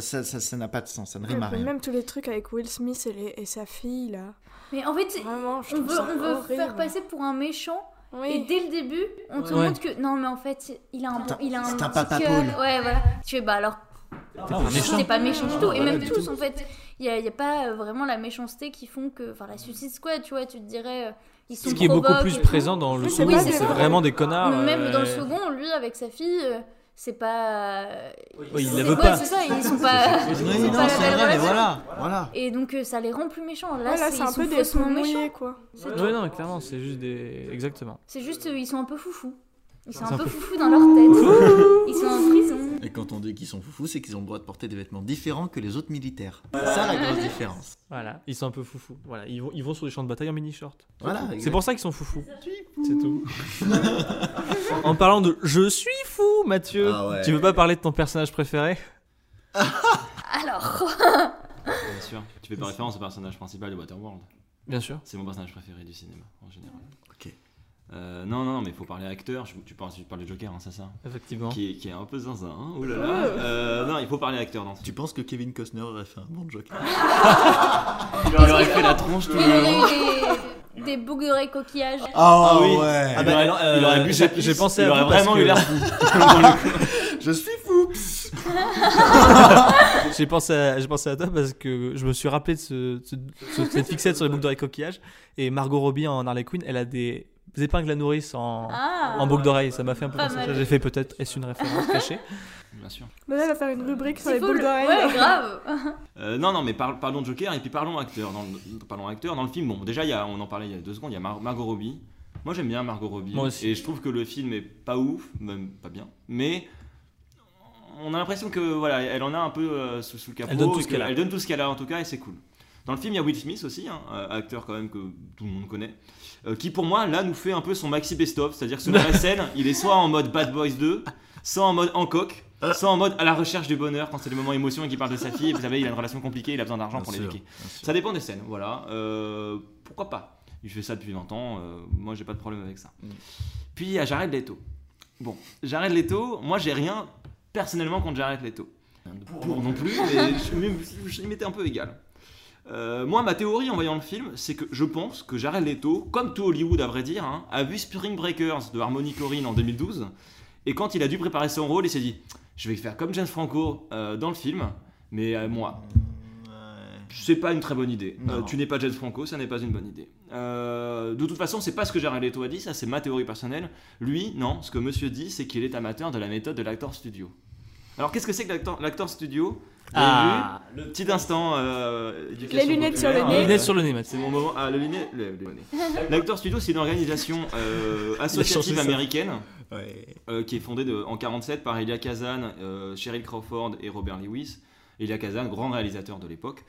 ça ça ça ça n'a pas de sens ça ne rime à rien. Même tous les trucs avec Will Smith et, les- et sa fille, là. Mais en fait, Vraiment, on veut, on veut faire passer pour un méchant. Et dès le début, on te Ouais. montre que non, mais en fait, il a un, bon- il a un, c'est un papa. Ouais, voilà. Tu fais bah alors, c'était pas méchant du tout. Et même tous, en fait, il y a, y a pas euh, vraiment la méchanceté qui font que, enfin, la Suicide Squad, tu vois, tu te dirais, euh, ils sont Ce qui est beaucoup plus présent dans le second, c'est vraiment des connards. Mais même dans le euh, second, lui avec sa fille, euh, c'est pas. Oui, il c'est- la ouais, pas. c'est ça, ils sont pas. Oui, non, c'est vrai, mais voilà, voilà. Et donc euh, ça les rend plus méchants. Là, c'est ils un peu des méchants. quoi. Ouais, non, clairement, c'est juste des. Exactement. C'est juste, euh, ils sont un peu foufous. Ils sont un peu foufous dans leur tête. ils sont en prison. Et quand on dit qu'ils sont foufous, c'est qu'ils ont le droit de porter des vêtements différents que les autres militaires. C'est ça la grosse différence. Voilà, ils sont un peu foufous. Voilà, ils vont, ils vont sur des champs de bataille en mini-short. Voilà. C'est pour ça qu'ils sont foufous. C'est tout. en parlant de je suis fou, Mathieu, Ah ouais. tu veux pas parler de ton personnage préféré? Alors, Bien sûr. Tu fais pas référence au personnage principal de Waterworld? Bien sûr. C'est mon personnage préféré du cinéma, en général. Ok. Euh, non, non, mais il faut parler acteur. Je- tu, parles, tu parles de Joker, hein, c'est ça Effectivement. qui est, qui est un peu zinzin. Hein Ouh là là. Euh, non, il faut parler acteur dans ce Tu film. penses que Kevin Costner aurait fait un bon Joker Il aurait fait la tronche tout il le aurait long. eu des, des bouguerets coquillages. Ah oui. ouais Ah bah, euh, il aurait bu j'ai- sa pisse, j'ai pensé il à aurait vraiment que- eu l'air fou. Je suis fou J'ai pensé, j'ai pensé à toi parce que je me suis rappelé de ce, ce- ce- cette fixette sur les boucles d'oreilles coquillages. Et Margot Robbie en Harley Quinn, elle a des épingles à nourrice en, Ah. en boucle d'oreille. Ça m'a fait un peu penser. J'ai fait peut-être, est-ce une référence cachée? Bien sûr. Mais là, elle va faire une rubrique sur les boucles le- d'oreilles. Ouais, grave. Euh, non, non, mais par- parlons de Joker et puis parlons acteur. Dans le, parlons acteur. Dans le film, bon, déjà, il y a, on en parlait il y a deux secondes, il y a Mar- Margot Robbie. Moi, j'aime bien Margot Robbie. Moi aussi. Et je trouve que le film est pas ouf, même pas bien. Mais on a l'impression que voilà, elle en a un peu euh, sous, sous le capot. Elle donne tout ce que- qu'elle a. Elle donne tout ce qu'elle a en tout cas, et c'est cool. Dans le film, il y a Will Smith aussi, hein, euh, acteur quand même que tout le monde connaît, euh, qui pour moi là nous fait un peu son maxi best-of, c'est-à-dire que selon la scène, il est soit en mode Bad Boys 2, soit en mode Hancock, soit en mode à la recherche du bonheur quand c'est le moment émotion et qu'il parle de sa fille. Vous savez, il a une relation compliquée, il a besoin d'argent pour l'éduquer. Ça dépend des scènes, voilà. Euh, pourquoi pas? Il fait ça depuis longtemps, euh, moi j'ai pas de problème avec ça. Mm. Puis il y a Jared Leto. Bon, Jared Leto, moi j'ai rien personnellement contre Jared Leto. Pour non plus, mais je, je- il m'était un peu égal. Euh, moi, ma théorie en voyant le film, c'est que je pense que Jared Leto, comme tout Hollywood à vrai dire, hein, a vu Spring Breakers de Harmony Korine en 2012, et quand il a dû préparer son rôle, il s'est dit, je vais faire comme James Franco euh, dans le film, mais euh, moi, c'est pas une très bonne idée. Euh, tu n'es pas James Franco, ça n'est pas une bonne idée. Euh, de toute façon, c'est pas ce que Jared Leto a dit, ça c'est ma théorie personnelle. Lui, non, ce que monsieur dit, c'est qu'il est amateur de la méthode de l'acteur studio. Alors qu'est-ce que c'est que l'acteur- studio Ah. vu Le petit instant. euh, Les lunettes sur le nez. Les lunettes sur le nez. C'est mon moment. Ah, le lunet. le- le nez. L'acteur studio, c'est une organisation euh, associative américaine Ouais. euh, qui est fondée de- en 47 par Elia Kazan, euh, Cheryl Crawford et Robert Lewis. Elia Kazan, grand réalisateur de l'époque.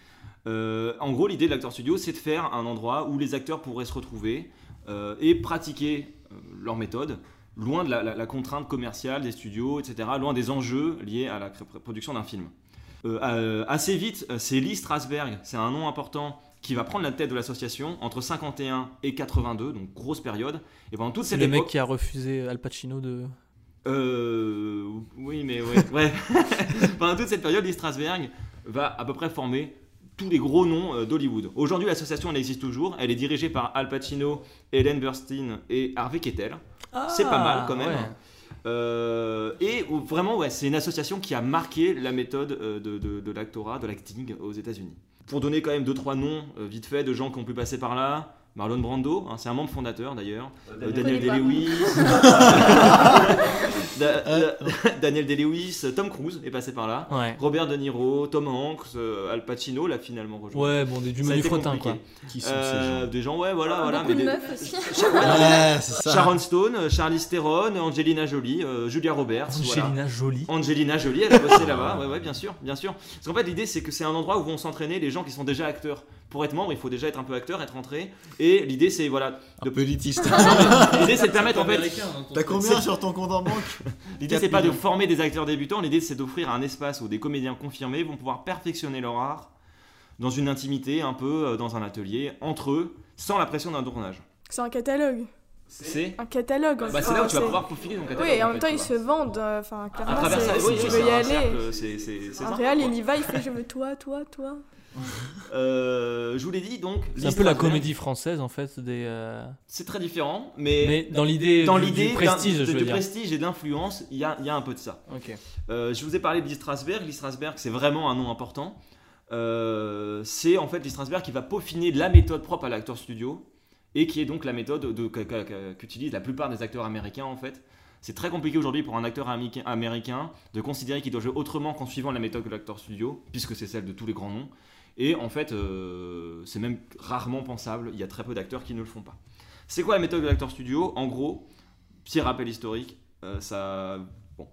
Euh, en gros, l'idée de l'acteur studio, c'est de faire un endroit où les acteurs pourraient se retrouver euh, et pratiquer euh, leur méthode, loin de la, la- la contrainte commerciale des studios, etc., loin des enjeux liés à la production d'un film. Euh, euh, assez vite, euh, c'est Lee Strasberg, c'est un nom important, qui va prendre la tête de l'association entre 51 et 82, donc grosse période. Et pendant toute cette le époque, mec qui a refusé Al Pacino de. euh, oui, mais ouais, ouais. Pendant toute cette période, Lee Strasberg va à peu près former tous les gros noms d'Hollywood. Aujourd'hui, l'association elle existe toujours. Elle est dirigée par Al Pacino, Ellen Burstyn et Harvey Keitel. C'est pas mal quand même. Ah, ouais. Euh, et vraiment, ouais, c'est une association qui a marqué la méthode euh, de, de, de l'actorat, de l'acting aux États-Unis. Pour donner quand même deux trois noms euh, vite fait de gens qui ont pu passer par là. Marlon Brando, hein, c'est un membre fondateur d'ailleurs. Euh, Daniel connais pas. Day-Lewis. Da- Da- Daniel Day-Lewis, Tom Cruise est passé par là. Ouais. Robert De Niro, Tom Hanks, euh, Al Pacino l'a finalement rejoint. Ouais, bon, des, du menu quoi. compliqué. Qui sont Euh, ces gens des gens, ouais, voilà, voilà. Beaucoup mais de des- meufs aussi. Ouais, c'est ça. Sharon Stone, euh, Charlize Theron, Angelina Jolie, euh, Julia Roberts. voilà. Angelina Jolie. Angelina Jolie, elle a bossé là-bas, ouais, ouais, bien sûr, bien sûr. Parce qu'en fait, l'idée, c'est que c'est un endroit où vont s'entraîner les gens qui sont déjà acteurs. Pour être membre, il faut déjà être un peu acteur, être entré. Et l'idée, c'est voilà, Un peu élitiste. l'idée, c'est de permettre en fait. T'as combien sur ton compte en banque L'idée, c'est pas de former des acteurs débutants. L'idée, c'est d'offrir un espace où des comédiens confirmés vont pouvoir perfectionner leur art dans une intimité, un peu euh, dans un atelier, entre eux, sans la pression d'un tournage. C'est un catalogue. C'est. Un catalogue. Bah, c'est là où tu vas pouvoir peaufiler ton catalogue. Oui, et en en même fait, temps, ils se vendent. euh, Enfin, À clairement, c'est- oui, si tu oui, veux y un aller. cercle, c'est- Un quoi. il y va, il fait je veux toi, toi, toi. Euh, je vous l'ai dit, donc. C'est un peu la comédie française, en fait, des. euh, C'est très différent, mais, Mais dans l'idée dans du- l'idée du d'un- prestige, de, je veux de dire. prestige et d'influence, il y a, il y a un peu de ça. Ok. Euh, je vous ai parlé de Lee Strasberg. Lee Strasberg, c'est vraiment un nom important. Euh, c'est en fait Lee Strasberg qui va peaufiner la méthode propre à l'acteur studio et qui est donc la méthode de- que- que- que- qu'utilisent la plupart des acteurs américains en fait. C'est très compliqué aujourd'hui pour un acteur américain- américain de considérer qu'il doit jouer autrement qu'en suivant la méthode de l'acteur studio, puisque c'est celle de tous les grands noms. Et en fait, euh, c'est même rarement pensable. Il y a très peu d'acteurs qui ne le font pas. C'est quoi la méthode de l'acteur studio? En gros, petit rappel historique, euh, ça, bon,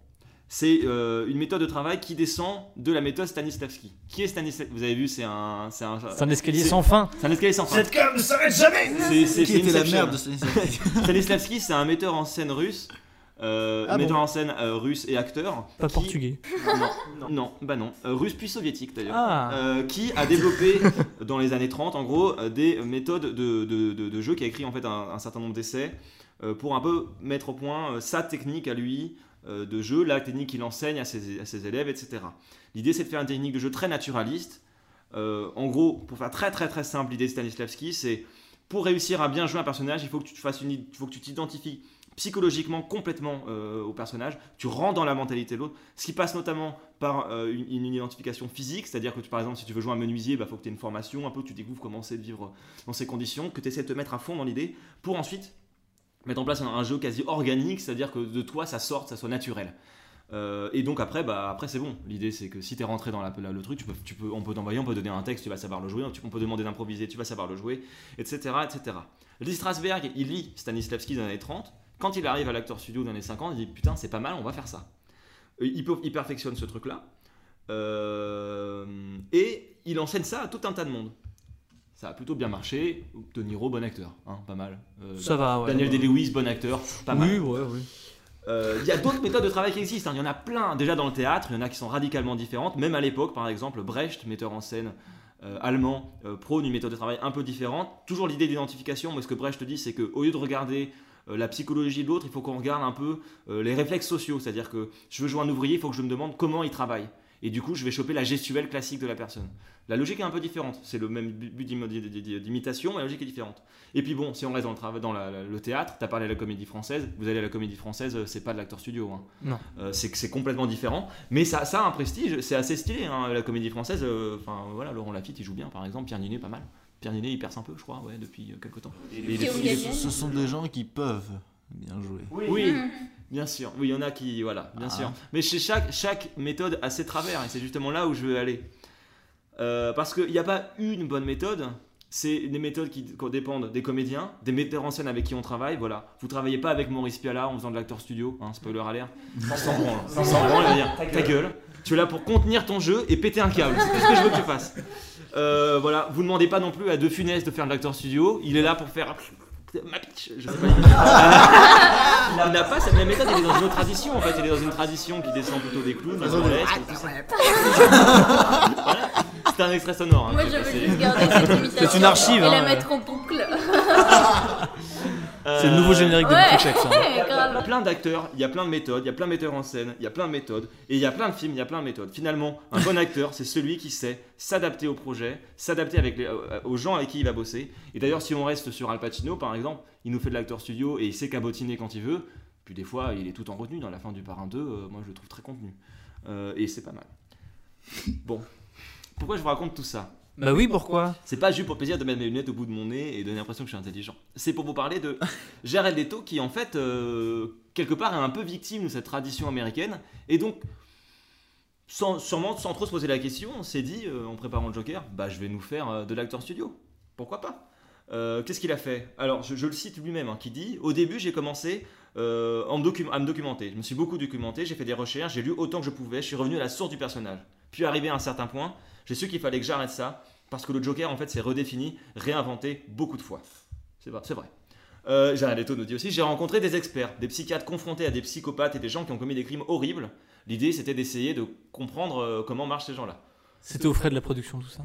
c'est euh, une méthode de travail qui descend de la méthode Stanislavski. Qui est Stanislavski Vous avez vu, c'est un, c'est un, C'est un escalier c'est- sans fin. c'est un escalier sans fin. Cette com ne s'arrête jamais C'est c'est- Qui c'est était la merde de Stanislavski? Stanislavski, c'est un metteur en scène russe. Euh, Ah metteur bon en scène euh, russe et acteur. Pas qui- portugais. Non, non, non, bah non. Euh, russe puis soviétique d'ailleurs. Ah. Euh, qui a développé dans les années 30 en gros des méthodes de, de, de- de jeu, qui a écrit en fait un, un certain nombre d'essais euh, pour un peu mettre au point euh, sa technique à lui euh, de jeu, la technique qu'il enseigne à ses, à ses élèves, etc. L'idée c'est de faire une technique de jeu très naturaliste. Euh, en gros, pour faire très très très simple, l'idée de Stanislavski c'est pour réussir à bien jouer un personnage, il faut que tu te fasses une, il faut que tu t'identifies psychologiquement complètement euh, au personnage, tu rentres dans la mentalité de l'autre, ce qui passe notamment par euh, une, identification physique, c'est-à-dire que par exemple si tu veux jouer un menuisier, il bah, faut que tu aies une formation, un peu tu découvres comment c'est de vivre dans ces conditions, que tu essaies de te mettre à fond dans l'idée, pour ensuite mettre en place un, jeu quasi organique, c'est-à-dire que de toi ça sorte, ça soit naturel. Euh, et donc après, bah, après c'est bon. L'idée c'est que si tu es rentré dans le truc, tu peux, on peut t'envoyer, on peut donner un texte, tu vas savoir le jouer, on peut demander d'improviser, tu vas savoir le jouer, etc. etc. Strasberg, il lit Stanislavski dans les années 30. Quand il arrive à l'acteur studio dans les 50, il dit putain c'est pas mal, on va faire ça. Euh, Il, perfectionne ce truc-là. Euh, et il enseigne ça à tout un tas de monde. Ça a plutôt bien marché. De Niro, bon acteur, hein, pas mal. Euh, Ça va, ouais. Daniel Day-Lewis, bon acteur, pas mal. Oui, ouais, oui. Euh, Il y a d'autres méthodes de travail qui existent. hein. Il y en a plein. Déjà dans le théâtre, il y en a qui sont radicalement différentes. Même à l'époque, par exemple, Brecht, metteur en scène euh, allemand, euh, prône une méthode de travail un peu différente. Toujours l'idée d'identification. Moi, ce que Brecht dit, c'est qu'au lieu de regarder la psychologie de l'autre, il faut qu'on regarde un peu euh, les réflexes sociaux. C'est-à-dire que je veux jouer un ouvrier, il faut que je me demande comment il travaille. Et du coup, je vais choper la gestuelle classique de la personne. La logique est un peu différente. C'est le même but d'im- d'imitation, mais la logique est différente. Et puis bon, si on reste dans le, trava- dans la- la- le théâtre, tu as parlé de la comédie française. Vous allez à la comédie française, euh, c'est pas de l'acteur studio. hein. Non. Euh, c'est complètement différent. Mais ça, ça a un prestige, c'est assez stylé. hein, la comédie française, euh, voilà, Laurent Lafitte, il joue bien par exemple. Pierre Ninet, pas mal. Pierre Ninet, il perce un peu, je crois, ouais, depuis euh, quelques temps. Et. Ce sont des gens qui peuvent bien jouer. oui, Mmh. bien sûr. Oui, il y en a qui, voilà, bien Ah. sûr. Mais chez chaque, chaque méthode a ses travers, et c'est justement là où je veux aller. Euh, parce qu'il n'y a pas une bonne méthode, c'est des méthodes qui, qui dépendent des comédiens, des metteurs en scène avec qui on travaille. Voilà, vous travaillez pas avec Maurice Piala en faisant de l'acteur studio, hein, spoiler alert. Sans branle, sans branle, il va dire ta gueule. Tu es là pour contenir ton jeu et péter un câble. C'est tout ce que je veux que tu fasses. Euh, voilà, vous demandez pas non plus à De Funès de faire de l'acteur studio. Il est là pour faire ma bitch. Je sais pas. Euh, il n'a pas cette même méthode. Il est dans une autre tradition. En fait, il est dans une tradition qui descend plutôt des clowns, des. Voilà. C'était un extrait sonore. hein, Moi, je veux juste garder cette imitation. C'est une archive, Et la hein. mettre en boucle. C'est le nouveau générique de Ouais. Multiplex. hein. Il y a plein d'acteurs, il y a plein de méthodes, il y a plein de metteurs en scène, il y a plein de méthodes, et il y a plein de films, il y a plein de méthodes. Finalement, un bon acteur, c'est celui qui sait s'adapter au projet, s'adapter avec les- euh, aux gens avec qui il va bosser. Et d'ailleurs, si on reste sur Al Pacino, par exemple, il nous fait de l'acteur studio et il sait cabotiner quand il veut. Puis des fois, il est tout en retenue. Dans la fin du Parrain 2, euh, moi je le trouve très contenu. Euh, et c'est pas mal. Bon. Pourquoi je vous raconte tout ça? Bah oui, pourquoi c'est pas juste pour plaisir de mettre mes lunettes au bout de mon nez et donner l'impression que je suis intelligent. C'est pour vous parler de Jared Leto qui en fait euh, quelque part est un peu victime de cette tradition américaine et donc sans, sûrement sans trop se poser la question, on s'est dit euh, en préparant le Joker, bah je vais nous faire euh, de l'acteur studio. Pourquoi pas? Qu'est-ce qu'il a fait? Alors je, je le cite lui-même hein, qui dit au début j'ai commencé en me à me documenter. Je me suis beaucoup documenté, j'ai fait des recherches, j'ai lu autant que je pouvais, je suis revenu à la source du personnage. Puis arrivé à un certain point, j'ai su qu'il fallait que j'arrête ça parce que le Joker en fait s'est redéfini, réinventé beaucoup de fois. C'est vrai. C'est vrai. Euh, nous dit aussi j'ai rencontré des experts, des psychiatres confrontés à des psychopathes et des gens qui ont commis des crimes horribles. L'idée c'était d'essayer de comprendre euh, comment marchent ces gens-là. C'était aux frais de la production, tout ça?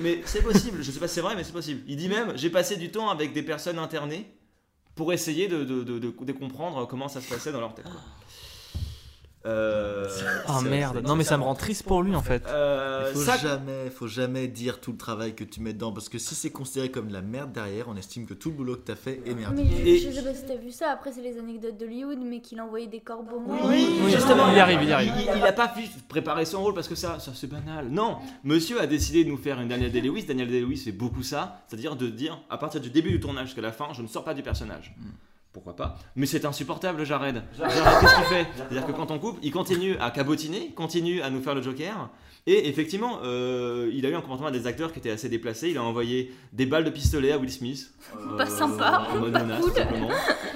Mais c'est possible, je sais pas si c'est vrai, mais c'est possible. Il dit même j'ai passé du temps avec des personnes internées pour essayer de, de- de- de- de comprendre comment ça se passait dans leur tête. quoi. Euh, c'est- merde. c'est- Non, mais ça me rend triste pour lui en fait. Euh, Il faut ça- jamais, faut jamais dire tout le travail que tu mets dedans parce que si c'est considéré comme de la merde derrière, on estime que tout le boulot que t'as fait est merde. Mais je, Et- je sais pas si t'as vu ça, après c'est les anecdotes d'Hollywood, mais qu'il envoyait des corbeaux morts. Oui, Oui, justement. il y arrive, il arrive. Il, il a pas pu préparer son rôle parce que ça, ça c'est banal. Non, monsieur a décidé de nous faire une Daniel Day-Lewis. Daniel Day-Lewis fait beaucoup ça, c'est-à-dire de dire à partir du début du tournage jusqu'à la fin, je ne sors pas du personnage. Pourquoi pas Mais c'est insupportable, Jared. Jared, qu'est-ce qu'il fait C'est-à-dire que quand on coupe, il continue à cabotiner, continue à nous faire le Joker. Et effectivement, euh, il a eu un comportement des acteurs qui était assez déplacé. Il a envoyé des balles de pistolet à Will Smith. euh, Pas sympa, En mode pas menace, cool.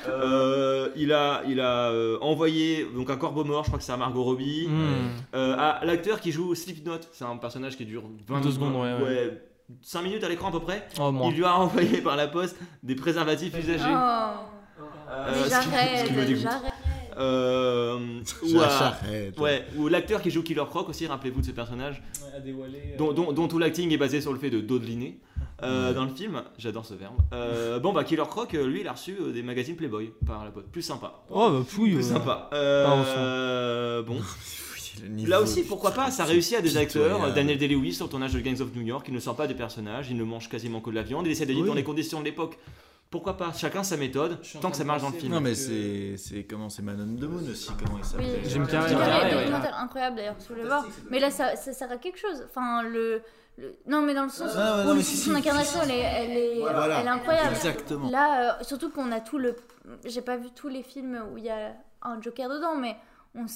Euh, il a, il a euh, envoyé donc un corbeau mort, je crois que c'est à Margot Robbie. Hmm. Euh, à l'acteur qui joue Slipknot, c'est un personnage qui dure 20 Deux secondes, ouais, ouais. 5 minutes à l'écran à peu près. Oh. Il lui a envoyé par la poste des préservatifs usagés. Oh, Euh, mais qui me j'arrête, j'arrête. Euh, ou, à- J'arrête. ouais, ou l'acteur qui joue Killer Croc aussi, rappelez-vous de ce personnage, dont, dont- dont tout l'acting est basé sur le fait de dodeliner. Euh, Dans le film, j'adore ce verbe. Euh, bon, bah, Killer Croc, euh, lui, il a reçu euh, des magazines Playboy par la poste. Plus sympa. Oh, bah, fouille. Plus euh. sympa. Euh, on bon. Là aussi, pourquoi pas, ça réussit à des acteurs. pitoyable. Daniel Day-Lewis sur le tournage de Gangs of New York, il ne sort pas des personnages, il ne mange quasiment que de la viande, il essaie de vivre Oui. dans les conditions de l'époque. Pourquoi pas? Chacun sa méthode, tant que ça marche dans le film. Non mais c'est c'est comment c'est Man on the Moon aussi comment il Oui, s'appelait Jim Carrey, Jim ouais. Carrey, Ouais, un ouais. documentaire incroyable d'ailleurs, vous voulez voir. Mais là, ça, ça sert à quelque chose. Enfin, le. le- Non, mais dans le sens Ah, où non, mais son si, si, incarnation, elle est, elle est, Voilà. elle est incroyable. Exactement. Là, euh, surtout qu'on a tout le. J'ai pas vu tous les films où il y a un Joker dedans, mais on-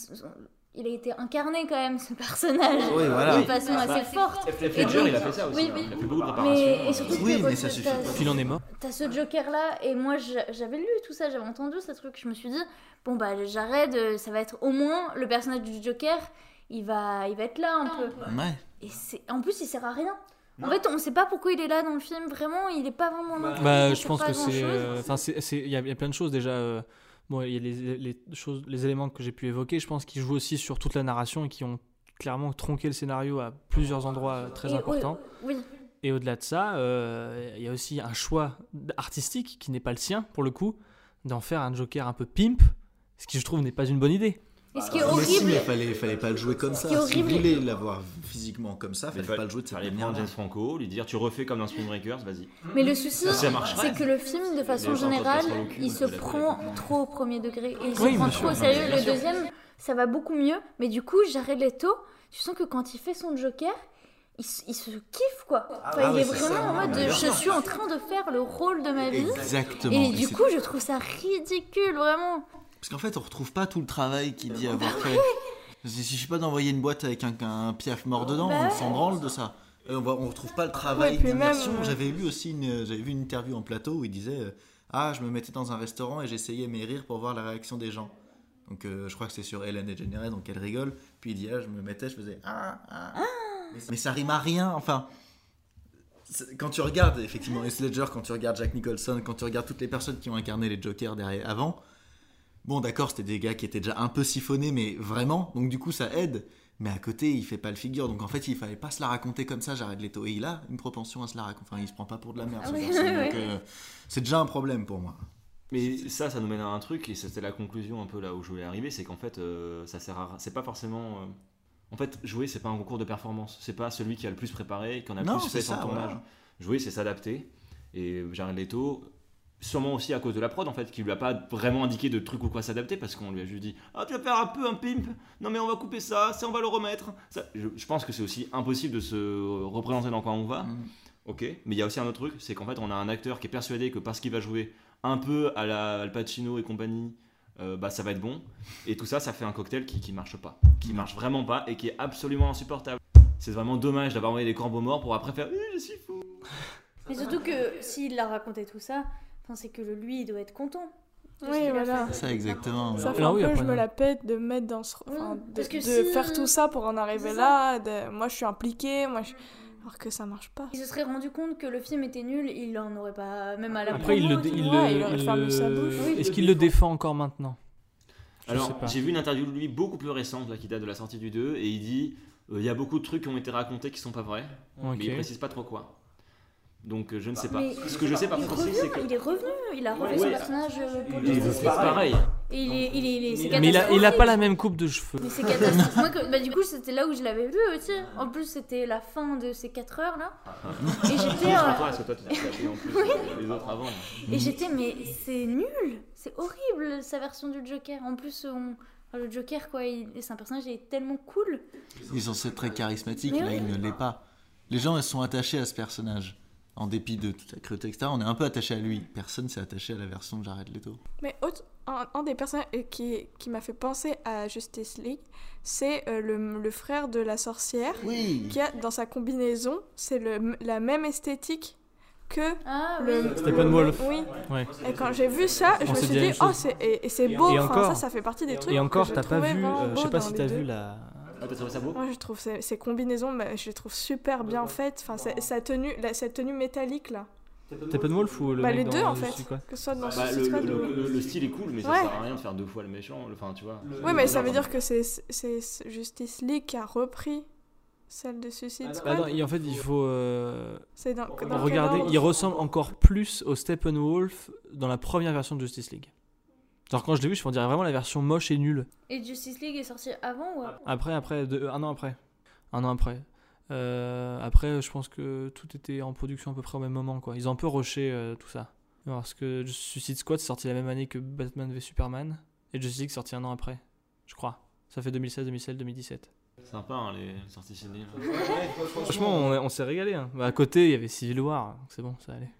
il a été incarné quand même, ce personnage. Oui, voilà. D'une façon assez forte. F. Et Ledger, donc- il a fait ça aussi. oui, hein. oui. Il a fait beaucoup de préparation. Mais et surtout Oui, que mais ça suffit. Puis il en est mort. T'as ce Joker là, et moi j'a- j'avais lu tout ça, j'avais entendu ce truc, je me suis dit, bon bah j'arrête, euh, ça va être au moins le personnage du Joker, il va, il va être là un peu. Ouais. Et c'est, en plus il sert à rien. En fait, on sait pas pourquoi il est là dans le film, vraiment, il est pas vraiment là. Bah, il je pense que c'est. euh, Enfin, il y, a il y a plein de choses déjà. euh, Bon, il y a les, les choses, les éléments que j'ai pu évoquer. Je pense qu'ils jouent aussi sur toute la narration et qui ont clairement tronqué le scénario à plusieurs endroits euh, très Et- importants. Oui, Et au-delà de ça, euh, il y a aussi un choix artistique qui n'est pas le sien, pour le coup, d'en faire un Joker un peu pimp, ce qui je trouve n'est pas une bonne idée. Et ce qui est Mais si, horrible, mais fallait, fallait pas le jouer comme ça. Si vous voulez l'avoir physiquement comme ça, Il fallait pas le jouer de cette manière James Franco, lui dire tu refais comme dans Spring Breakers, vas-y. mais le souci, c'est que le film, de façon générale, il se prend trop au premier degré. Et il se prend trop au sérieux. Le deuxième, ça va beaucoup mieux. Mais du coup, Jared Leto, tu sens que quand il fait son Joker, il, se- il se kiffe quoi. Enfin, Ah il ouais, est vraiment ça. en mode je suis en train de faire le rôle de ma vie. Exactement. Et du coup, je trouve ça ridicule, vraiment. Parce qu'en fait, on retrouve pas tout le travail qu'il dit avoir fait. Il suffit pas d'envoyer une boîte avec un, un piaf mort dedans, Bah on ouais. s'en branle de ça. Euh, on, on retrouve pas le travail Ouais, euh, J'avais lu aussi une, euh, j'avais vu une interview en plateau où il disait euh, Ah, je me mettais dans un restaurant et j'essayais mes rires pour voir la réaction des gens. Donc euh, je crois que c'est sur Hélène DeGeneres, donc elle rigole. Puis il dit Ah, je me mettais, je faisais Ah, ah. Mais, mais ça rime à rien. Enfin, quand tu regardes effectivement Heath Ledger, quand tu regardes Jack Nicholson, quand tu regardes toutes les personnes qui ont incarné les Jokers derrière, avant, bon d'accord, c'était des gars qui étaient déjà un peu siphonnés, mais vraiment, donc du coup ça aide. Mais à côté, il fait pas le figure, donc en fait, il fallait pas se la raconter comme ça, Jared Leto. Et il a une propension à se la raconter. Enfin, il se prend pas pour de la merde, ce Ah ouais, garçon, ouais, donc, euh, c'est déjà un problème pour moi. Mais ça, ça nous mène à un truc, et c'était la conclusion un peu là où je voulais arriver, c'est qu'en fait, euh, ça sert à. C'est pas forcément. euh, En fait, jouer, c'est pas un concours de performance. C'est pas celui qui a le plus préparé, qui en a le Non, plus fait son tournage. voilà. Jouer, c'est s'adapter. Et Jared Leto, sûrement aussi à cause de la prod, en fait, qui lui a pas vraiment indiqué de trucs ou quoi s'adapter, parce qu'on lui a juste dit Ah, tu vas faire un peu un pimp Non, mais on va couper ça, ça, on va le remettre. Ça, je, je pense que c'est aussi impossible de se représenter dans quoi on va. Mm. Ok, mais il y a aussi un autre truc, c'est qu'en fait on a un acteur qui est persuadé que parce qu'il va jouer un peu à la Al Pacino et compagnie, euh, bah ça va être bon. Et tout ça, ça fait un cocktail qui, qui marche pas, qui marche vraiment pas et qui est absolument insupportable. C'est vraiment dommage d'avoir envoyé des corbeaux morts pour après faire Oui, je suis fou. Mais surtout que s'il a raconté tout ça, enfin, c'est que le- lui, il doit être content. Oui, voilà. Ça, exactement. Ça fait Alors un oui, peu, je me la pète de mettre dans ce... enfin, de, parce que de si, faire tout ça pour en arriver là. de- Moi, je suis impliquée, moi, je- alors que ça marche pas. Il se serait rendu compte que le film était nul, il en aurait pas, même à la Après, il promo, le, il vois. Le- il aurait sa le- bouche. Oui, Est-ce il qu'il le défend encore maintenant? Je Alors, j'ai vu une interview de lui beaucoup plus récente, là, qui date de la sortie du 2, et il dit euh, Il y a beaucoup de trucs qui ont été racontés qui sont pas vrais, Ok. mais il précise pas trop quoi. Donc euh, je ne sais pas. Mais Ce que je sais par contre c'est que. il est revenu, il a refait Ouais. son personnage euh, c'est League. pareil. Et il est, il est, il est- c'est Mais il a, il a catastrophique. pas la même coupe de cheveux. Mais c'est catastrophique. Moi, que- bah, du coup, c'était là où je l'avais vu aussi. En plus, c'était la fin de ces 4 heures là. Et j'étais, euh, euh, et mais c'est nul, c'est horrible sa version du Joker. En plus, on- le Joker, quoi, il- c'est un personnage, il est tellement cool. Il est censé être très charismatique, Mais là oui. il ne l'est pas. Les gens ils sont attachés à ce personnage. En dépit de toute la cruauté, etc., on est un peu attaché à lui. Personne s'est attaché à la version de Jared Leto. Mais autre- un, un des personnages euh, qui, qui m'a fait penser à Justice League, c'est euh, le, le frère de la sorcière, Oui qui a dans sa combinaison, c'est la même esthétique que Ah le... oui. Steppenwolf. Oui. Ouais. Et quand j'ai vu ça, je On me suis dit oh, c'est, et, et c'est beau, Et enfin, encore- ça, ça fait partie des trucs. Et encore, t'as pas vu. euh, je sais pas si t'as vu la. Ah, t'as trouvé ça beau Moi, je trouve ces, ces combinaisons, bah, je les trouve super bien faites. Enfin, sa, sa tenue, la, cette tenue métallique là, Steppenwolf ou le Bah, mec les dans deux, en fait. Que ce soit dans Bah, le, le- ou- le- le style est cool, mais ça Ouais. sert à rien de faire deux fois le méchant. Enfin, tu vois. Ouais, mais ça veut dire que c'est Justice League qui a repris celle de Suicide Bah Squad. non, et en fait, il faut euh, dans, dans regarder. Il ressemble encore plus au Steppenwolf dans la première version de Justice League. Genre quand je l'ai vu, je me dirais vraiment la version moche et nulle. Et Justice League est sorti avant ou après Après, après, deux- un an après. Un an après. Euh, après, je pense que tout était en production à peu près au même moment. Quoi. Ils ont un peu rushé euh, tout ça. Parce que Suicide Squad est sorti la même année que Batman v Superman. Et Justice League est sorti un an après. Je crois. Ça fait 2016, 2017, 2017. Sympa, hein, les sorties ciné. Franchement, on, on s'est régalé. hein. Bah, à côté, il y avait Civil War. donc C'est bon, ça allait.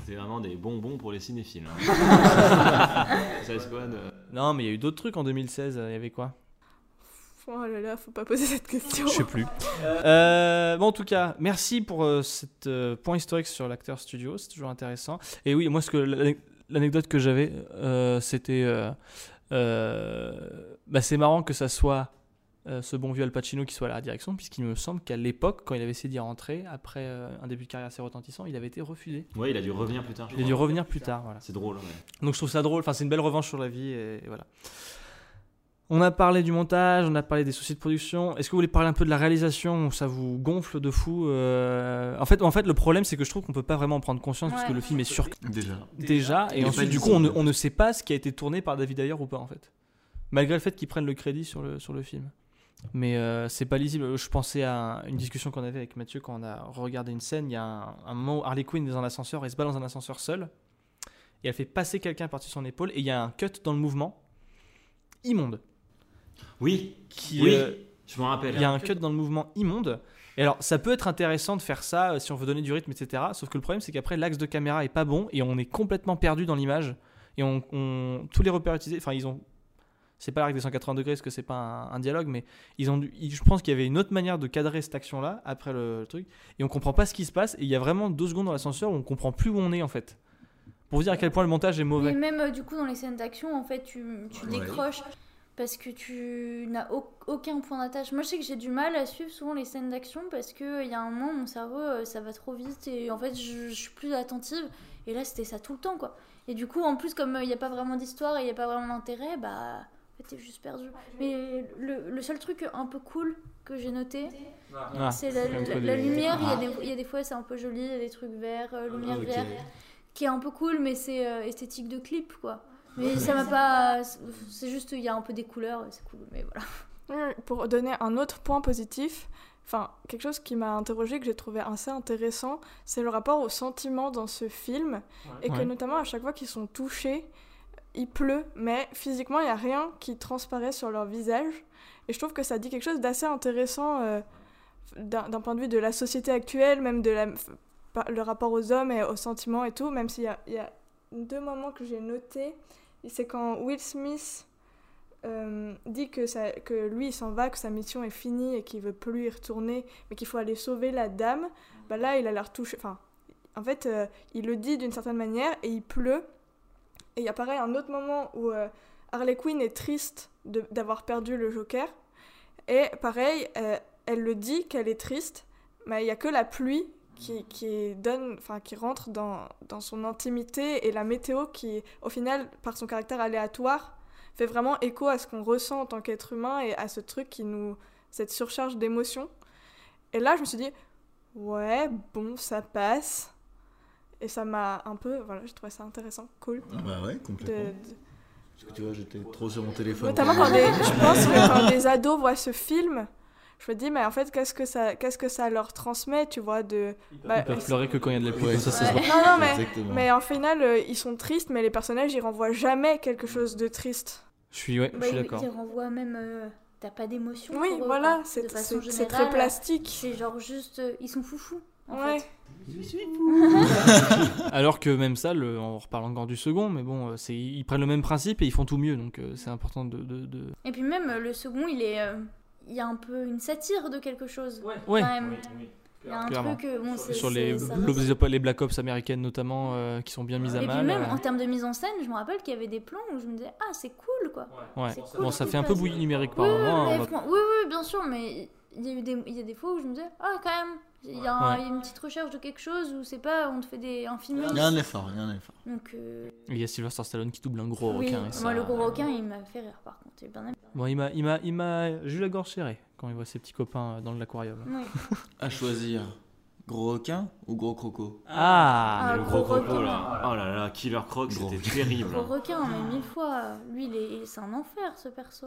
C'était vraiment des bonbons pour les cinéphiles. Hein. Squad. euh, Non, mais il y a eu d'autres trucs en 2016. euh, Il y avait quoi? Oh là là, faut pas poser cette question. Je sais plus. Euh, bon, en tout cas, merci pour euh, cet euh, point historique sur l'acteur studio, c'est toujours intéressant. Et oui, moi, ce que l'ane- l'anecdote que j'avais, euh, c'était, euh, euh, bah, c'est marrant que ça soit euh, ce bon vieux Al Pacino qui soit à la direction, puisqu'il me semble qu'à l'époque, quand il avait essayé d'y rentrer, après euh, un début de carrière assez retentissant, il avait été refusé. Ouais, il a dû revenir plus tard. je Il a dû revenir plus tard, voilà. C'est drôle. ouais. Donc je trouve ça drôle, enfin c'est une belle revanche sur la vie et, et voilà. On a parlé du montage, on a parlé des soucis de production. Est-ce que vous voulez parler un peu de la réalisation où ça vous gonfle de fou euh, en, fait, en fait, le problème c'est que je trouve qu'on peut pas vraiment en prendre conscience parce que le film est sur Déjà. déjà et ensuite du coup on ne, on ne sait pas ce qui a été tourné par David Ayer ou pas en fait. Malgré le fait qu'ils prennent le crédit sur le, sur le film. Mais euh, c'est pas lisible. Je pensais à une discussion qu'on avait avec Mathieu quand on a regardé une scène. Il y a un, un moment où Harley Quinn est dans l'ascenseur, elle se bat dans un ascenseur seule. Et elle fait passer quelqu'un par-dessus son épaule. Et il y a un cut dans le mouvement immonde. Oui, Qui, oui, euh, je me rappelle. il y a un cut dans le mouvement immonde. Et alors, ça peut être intéressant de faire ça euh, si on veut donner du rythme, etc. Sauf que le problème, c'est qu'après, l'axe de caméra est pas bon et on est complètement perdu dans l'image. Et on, on- tous les repères utilisés, enfin, ils ont. C'est pas l'arc des 180 degrés parce que c'est pas un, un dialogue, mais ils ont, ils- je pense qu'il y avait une autre manière de cadrer cette action-là après le, le truc, et on comprend pas ce qui se passe. Et il y a vraiment deux secondes dans l'ascenseur où on comprend plus où on est en fait. Pour vous dire à quel point le montage est mauvais. Mais même euh, du coup dans les scènes d'action, en fait, tu, tu Ouais. décroches parce que tu n'as au- aucun point d'attache. Moi, je sais que j'ai du mal à suivre souvent les scènes d'action parce que il y a un moment, mon cerveau, euh, ça va trop vite et en fait, je, je suis plus attentive. Et là, c'était ça tout le temps, quoi. Et du coup, en plus, comme euh, il n'y a pas vraiment d'histoire et il n'y a pas vraiment d'intérêt, bah, t'es juste perdu. Mais le, le seul truc un peu cool que j'ai noté, Ah, c'est la, lumière. Il y a Ah. des- il y, a des fois, c'est un peu joli, il y a des trucs verts, euh, lumière verte qui est un peu cool, mais c'est euh, esthétique de clip, quoi. Mais ça m'a pas. C'est juste, il y a un peu des couleurs, c'est cool, mais voilà. Pour donner un autre point positif, enfin quelque chose qui m'a interrogé que j'ai trouvé assez intéressant, c'est le rapport au sentiment dans ce film et que Ouais. notamment à chaque fois qu'ils sont touchés, il pleut, mais physiquement il n'y a rien qui transparaît sur leur visage. Et je trouve que ça dit quelque chose d'assez intéressant euh, d'un point de vue de la société actuelle, même de la, le rapport aux hommes et aux sentiments et tout, même s'il y a, il y a deux moments que j'ai notés. C'est quand Will Smith euh, dit que, ça, que lui il s'en va, que sa mission est finie et qu'il veut plus y retourner, mais qu'il faut aller sauver la dame, bah là il a l'air touché. Enfin, en fait, euh, il le dit d'une certaine manière et il pleut. Et il y a pareil un autre moment où euh, Harley Quinn est triste d'avoir perdu le Joker. Et pareil, euh, elle le dit qu'elle est triste, mais il n'y a que la pluie qui, qui, donne, qui rentre dans, dans son intimité et la météo qui, au final, par son caractère aléatoire, fait vraiment écho à ce qu'on ressent en tant qu'être humain et à ce truc qui nous. cette surcharge d'émotions. Et là, je me suis dit, ouais, bon, ça passe. Et ça m'a un peu. Voilà, j'ai trouvé ça intéressant, cool. Bah ouais, complètement. de- Parce que tu vois, j'étais trop sur mon téléphone. Notamment quand des, je pense que quand des ados voient ce film, je me dis, mais en fait, qu'est-ce que ça, qu'est-ce que ça leur transmet, tu vois, de. bah, Ils peuvent pleurer que quand il y a de la pluie, Ouais. ça, ça se Ouais. voit. Non, non, mais, Exactement. mais en final, euh, ils sont tristes, mais les personnages, ils renvoient jamais quelque chose de triste. Je suis, ouais, je Bah, suis d'accord. il renvoie même. euh, T'as pas d'émotion. Oui, pour voilà, c'est très plastique. C'est genre juste. euh, ils sont foufous. En Ouais. fait. Alors que même ça, le, on reparle encore du second, mais bon, euh, c'est, ils prennent le même principe et ils font tout mieux, donc euh, c'est important de. de, de- Et puis même euh, le second, il est. euh, Il y a un peu une satire de quelque chose. Ouais, Quand même. Il y a un Clairement. truc. Bon, Sur les, ça les, Black Ops américaines notamment, euh, qui sont bien mises à Et puis mal. même euh, en termes de mise en scène, je me rappelle qu'il y avait des plans où je me disais ah c'est cool quoi. ouais. cool Bon, ça fait un peu bouillie numérique par Oui, moment. oui, hein, fran- oui, oui, bien sûr, mais il y a eu des, il y a des fois où je me disais ah quand même il y a, Ouais. une petite recherche de quelque chose où c'est pas on te fait des un film. Il y a un effort, il y a un effort. Donc euh, Il y a Sylvester Stallone qui double un gros oui, requin. et moi ça- le gros requin il m'a fait rire par contre, bien. Bon, il m'a, il m'a, il m'a, j'ai eu la gorge serrée quand il voit ses petits copains euh, dans l'aquarium. Ouais. À choisir, gros requin ou gros croco? Ah, Ah, le gros gros croco là. Oh là là, Killer Croc, c'était terrible. Gros requin, mais mille fois, lui il est, il- c'est un enfer ce perso.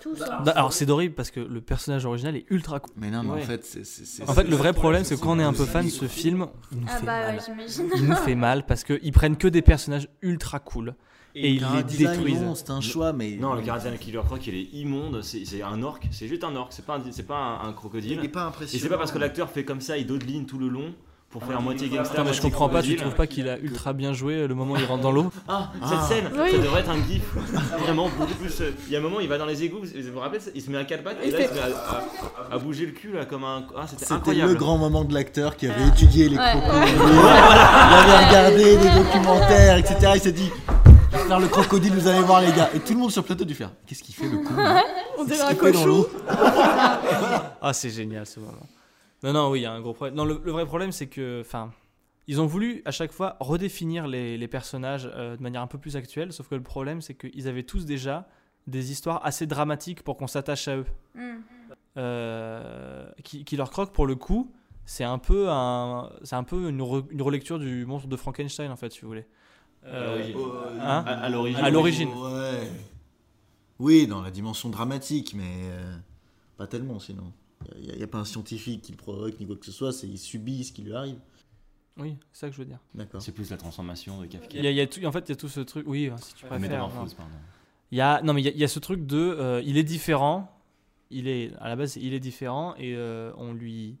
Tous. hein. Bah, Alors c'est horrible parce que le personnage original est ultra cool. Mais non, mais Ouais. en fait, c'est. c'est- c'est- En fait, le vrai problème, c'est que quand on est un peu fan, ce film, il nous Ah fait bah ouais, mal. j'imagine. Il nous fait mal parce qu'ils prennent que des personnages ultra cool et ils les détruisent. c'est un choix, mais. Non, le gardien de Killer Croc, il est immonde. C'est c'est un orque. C'est juste un orque. C'est pas un, c'est pas un, un Il crocodile. est pas Et impressionnant. c'est pas parce que l'acteur fait comme ça, il dodeline tout le long pour faire moitié gangster. Mais je comprends pas, tu trouves pas qu'il a ultra bien joué le moment où il rentre dans l'eau Ah, Ah. cette scène, Oui. ça devrait être un gif. Vraiment beaucoup plus. euh, Il y a un moment, il va dans les égouts. Vous vous rappelez Il se met à quatre pattes et Il là, il se met à, à- à bouger le cul là comme un. Ah, c'était le grand moment de l'acteur qui avait étudié les Ouais. crocodiles. Il avait regardé des documentaires, etc. Il s'est dit Je vais faire le crocodile, vous allez voir les gars. Et tout le monde sur le plateau a dû faire Qu'est-ce qu'il fait le con On Il dirait se un cochon. l'eau. Ah, c'est génial ce moment. Non, non, oui, il y a un gros problème. Non, le, le vrai problème, c'est que, enfin, ils ont voulu à chaque fois redéfinir les, les personnages euh, de manière un peu plus actuelle, sauf que le problème, c'est qu'ils avaient tous déjà des histoires assez dramatiques pour qu'on s'attache à eux. Hmm. Euh, qui, qui leur croque pour le coup, c'est un peu un, c'est un peu une, re- une relecture du monstre de Frankenstein en fait, si vous voulez. Euh, hein À, à l'origine. À l'origine. Ouais. Oui, dans la dimension dramatique, mais euh, pas tellement sinon. Il n'y a, pas un scientifique qui le provoque ni quoi que ce soit, c'est il subit ce qui lui arrive. Oui, c'est ça que je veux dire. D'accord. C'est plus la transformation de Kafka. Il y a, il y a tout, en fait, il y a tout ce truc. Oui, si tu La préfères. pardon. Il y a, non, mais il y a, il y a ce truc de, euh, il est différent. Il est, à la base, il est différent et euh, on lui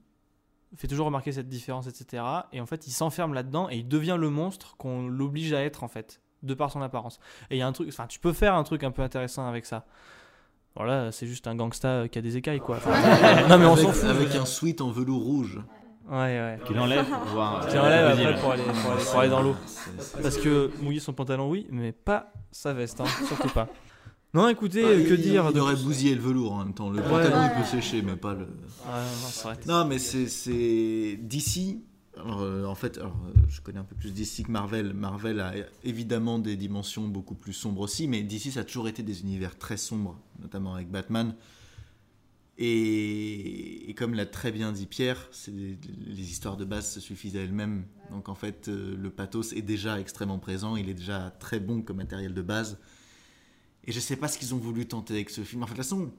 fait toujours remarquer cette différence, etc. Et en fait, il s'enferme là-dedans et il devient le monstre qu'on l'oblige à être en fait. de par son apparence. Et il y a un truc, enfin, tu peux faire un truc un peu intéressant avec ça. Voilà, c'est juste un gangsta qui a des écailles, quoi. Enfin, non, mais on s'en fout. avec un sweat en velours rouge. Ouais, ouais. Qu'il enlève pour voir. Qui euh, enlève après pour aller, pour aller, pour aller dans l'eau. Parce que mouiller son pantalon, oui, mais pas sa veste, hein, surtout pas. Non, écoutez, Ah, euh, que il- dire Il de aurait bousillé le velours en même temps. Le Ouais. pantalon, Ouais. il peut sécher, mais pas le. Ouais, non, c'est vrai. Non, mais c'est c'est d'ici. Alors, euh, en fait, euh, je connais un peu plus d'ici que Marvel. Marvel a évidemment des dimensions beaucoup plus sombres aussi, mais d'ici, ça a toujours été des univers très sombres, notamment avec Batman. Et, comme l'a très bien dit Pierre, les histoires de base se suffisent à elles-mêmes. Donc en fait, euh, le pathos est déjà extrêmement présent, il est déjà très bon comme matériel de base. Et je sais pas ce qu'ils ont voulu tenter avec ce film. Enfin, de toute façon,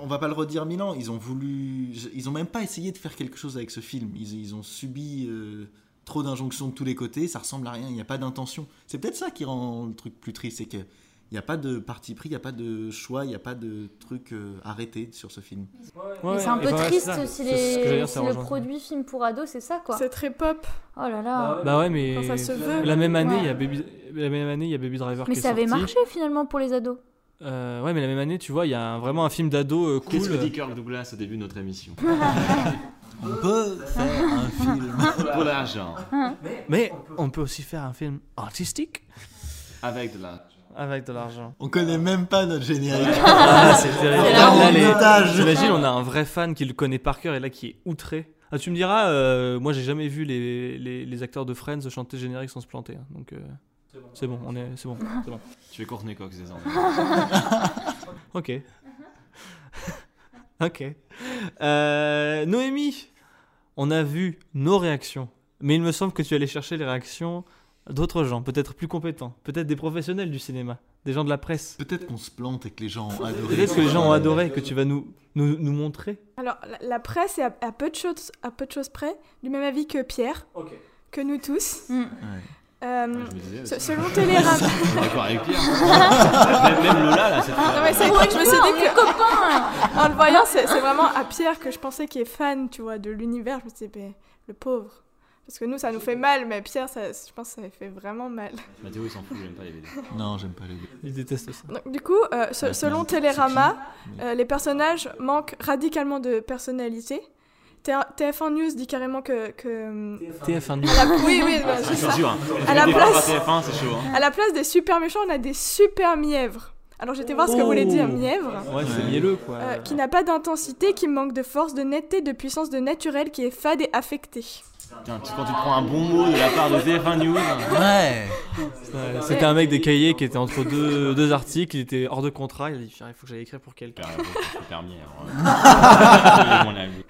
on va pas le redire mille ans. Ils ont voulu, ils ont même pas essayé de faire quelque chose avec ce film. Ils, ils ont subi euh, trop d'injonctions de tous les côtés. Ça ressemble à rien. Il n'y a pas d'intention. C'est peut-être ça qui rend le truc plus triste, c'est que il n'y a pas de parti pris, il n'y a pas de choix, il n'y a pas de truc euh, arrêté sur ce film. Ouais, c'est un peu bah triste si, les... dire, si le produit film pour ado, c'est ça quoi. C'est très pop. Oh là là. Bah ouais, mais Quand ça se veut. la même année, il y a. Baby, la même année, il y a Baby Driver Mais qui est ça avait sorti. marché finalement pour les ados. Euh, ouais, mais la même année, tu vois, il y a un- vraiment un film d'ado euh, Qu'est-ce que cool. dit Kirk Douglas au début de notre émission On peut faire un film. Pour l'argent. Mais on peut aussi faire un film artistique Avec de la. avec de l'argent. On connaît même pas notre générique. Ah, c'est terrible. C'est Là, la là, honte. les- Montage. T'imagines, on a un vrai fan qui le connaît par cœur et là qui est outré. Ah, tu me diras, euh, moi j'ai jamais vu les, les, les acteurs de Friends chanter le générique sans se planter. hein. donc euh, c'est bon, on est, c'est bon, c'est bon. Tu es Courtney Cox désormais. Ok. ok. Euh, Noémie, on a vu nos réactions, mais il me semble que tu allais chercher les réactions d'autres gens, peut-être plus compétents, peut-être des professionnels du cinéma, des gens de la presse. Peut-être qu'on se plante et que les gens ont adoré. Peut-être que les gens ont adoré, que tu vas nous, nous, nous montrer. Alors, la, la presse est à, à peu de choses, à peu de choses près, du même avis que Pierre, que nous tous. Mm. Ouais. Euh, Ouais, disais selon Télérama. Je suis d'accord avec Pierre. même, même Lola, là, cette. Non, mais c'est vrai que je me suis on dit que. copains En le voyant, c'est c'est vraiment à Pierre que je pensais qu'il est fan, tu vois, de l'univers. Je me suis dit, le pauvre. Parce que nous, ça nous fait mal, mais Pierre, ça, je pense que ça fait vraiment mal. Mathéo, il s'en fout, j'aime pas les BD. Non, j'aime pas les deux. Ils détestent ça. Donc, du coup, euh, se- selon Télérama, euh, les personnages manquent radicalement de personnalité. T- TF1 News dit carrément que. que TF1 News. à la- Oui, oui, bah, c'est C'est ça. dur, hein. À la place- débats par TF1, c'est chaud. Hein. À la place des super méchants, on a des super mièvres. Alors j'étais voir ce que voulait dire Oh. mièvre. Ouais, c'est mielleux quoi. euh, qui n'a pas d'intensité, qui manque de force, de netteté, de puissance, de naturel, qui est fade et affecté. Tiens, tu- quand tu prends un bon mot de la part de TF1 News, Ouais. Ouais, C'était un mec des cahiers qui était entre deux, deux articles, il était hors de contrat, il a dit il faut que j'aille écrire pour quelqu'un. C'est permis. mon avis.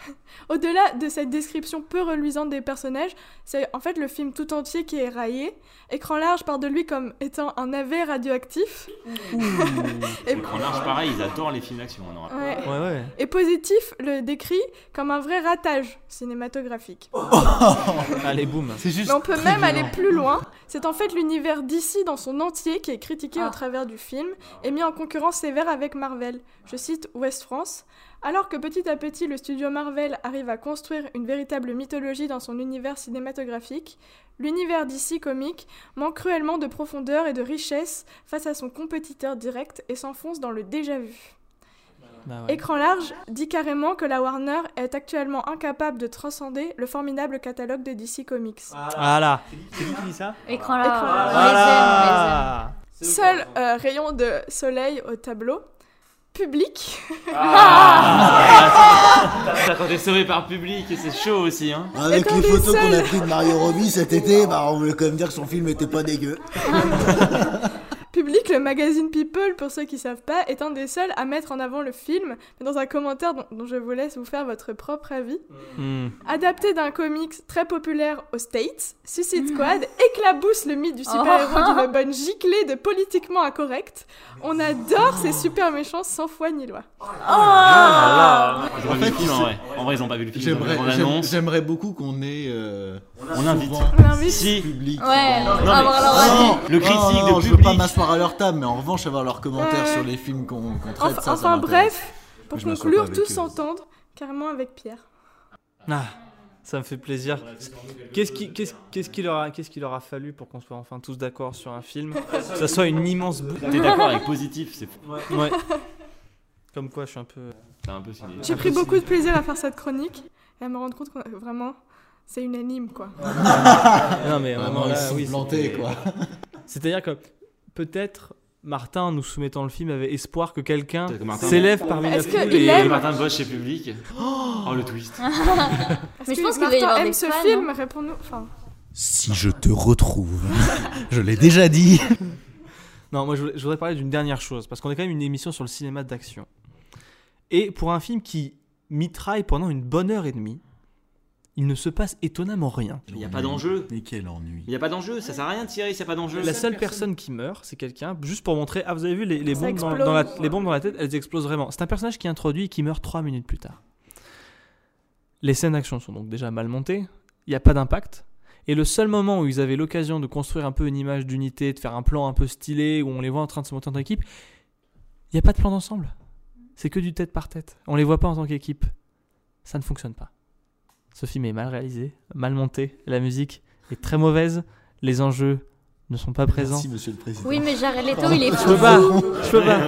Au-delà de cette description peu reluisante des personnages, c'est en fait le film tout entier qui est raillé. Écran large part de lui comme étant un navet radioactif. Et, En large, pareil, ils adorent les films d'action. on en rappelle. ouais. Ouais, ouais. Et positif le décrit comme un vrai ratage cinématographique. Allez, boum. C'est juste. Mais on peut même violent. aller plus loin. C'est en fait l'univers d'ici dans son entier qui est critiqué Ah. au travers du film et mis en concurrence sévère avec Marvel. Je cite West France. Alors que petit à petit le studio Marvel arrive à construire une véritable mythologie dans son univers cinématographique, l'univers d'ici comique manque cruellement de profondeur et de richesse face à son compétiteur direct et s'enfonce dans le déjà-vu. Bah ouais. Écran large dit carrément que la Warner est actuellement incapable de transcender le formidable catalogue de DC Comics. Voilà. C'est qui qui dit ça Écran là. Écran là. Voilà. Seul euh, rayon de soleil au tableau. Public. Ça, quand t'es sauvé par public, et c'est chaud aussi. Hein. Avec Étant les photos qu'on a prises de Mario Robbie cet été, bah on voulait quand même dire que son film était pas dégueu. Public, le magazine People, pour ceux qui savent pas, est un des seuls à mettre en avant le film, mais dans un commentaire dont, dont je vous laisse vous faire votre propre avis. Hmm. Adapté d'un comics très populaire aux States, Suicide Squad éclabousse le mythe du super-héros d'une bonne giclée de politiquement incorrect. On adore ces super méchants sans foi ni loi. Fait, le film en vrai. En vrai, ils ont pas vu le film. J'aimerais, beaucoup qu'on ait. euh, On invite. On invite. Si. public. Ouais. Ah, Non, non, Le critique non, non, de je veux pas public. m'asseoir à leur table, mais en revanche avoir leurs commentaires sur les films qu'on traite. Enfin, ça, bref, pour Je conclure, tous s'entendre, carrément avec Pierre. Ah. Ça me fait plaisir. Qu'est-ce qui, qu'est-ce, qu'est-ce qu'il leur a, qu'est-ce qu'il leur a fallu pour qu'on soit enfin tous d'accord sur un film? Que ça soit une immense boue. T'es d'accord avec positif, c'est fou. Ouais. Comme quoi, je suis un peu. T'as un peu signé. J'ai pris beaucoup de plaisir à faire cette chronique et à me rendre compte que vraiment, c'est unanime quoi. Non mais vraiment Vraiment, là, ils se sont oui, plantés, c'était- quoi. C'est-à-dire que peut-être Martin, en nous soumettant le film, avait espoir que quelqu'un que s'élève parmi la foule et aime Martin bosse chez Public. Oh le twist. Est-ce Mais je que pense y Martin aime ce fans, film hein. Réponds-nous. Enfin, Si je te retrouve, je l'ai déjà dit. Non, moi je voudrais parler d'une dernière chose, parce qu'on est quand même une émission sur le cinéma d'action. Et pour un film qui mitraille pendant une bonne heure et demie, il ne se passe étonnamment rien. Il y a pas d'enjeu. Mais quel ennui. Il n'y a pas d'enjeu, ça sert à rien de tirer n'y a pas d'enjeu. La seule personne qui meurt, c'est quelqu'un, juste pour montrer, ah vous avez vu les, bombes, dans, la, les bombes dans la tête, elles explosent vraiment. C'est un personnage qui est introduit et qui meurt trois minutes plus tard. Les scènes d'action sont donc déjà mal montées, il n'y a pas d'impact. Et le seul moment où ils avaient l'occasion de construire un peu une image d'unité, de faire un plan un peu stylé, où on les voit en train de se monter en équipe, il n'y a pas de plan d'ensemble. C'est que du tête par tête. On les voit pas en tant qu'équipe. Ça ne fonctionne pas. Ce film est mal réalisé, mal monté, la musique est très mauvaise, les enjeux ne sont pas présents. Merci, monsieur le président. Oui, mais Jared Leto, il est Je fou. peux pas, je peux pas.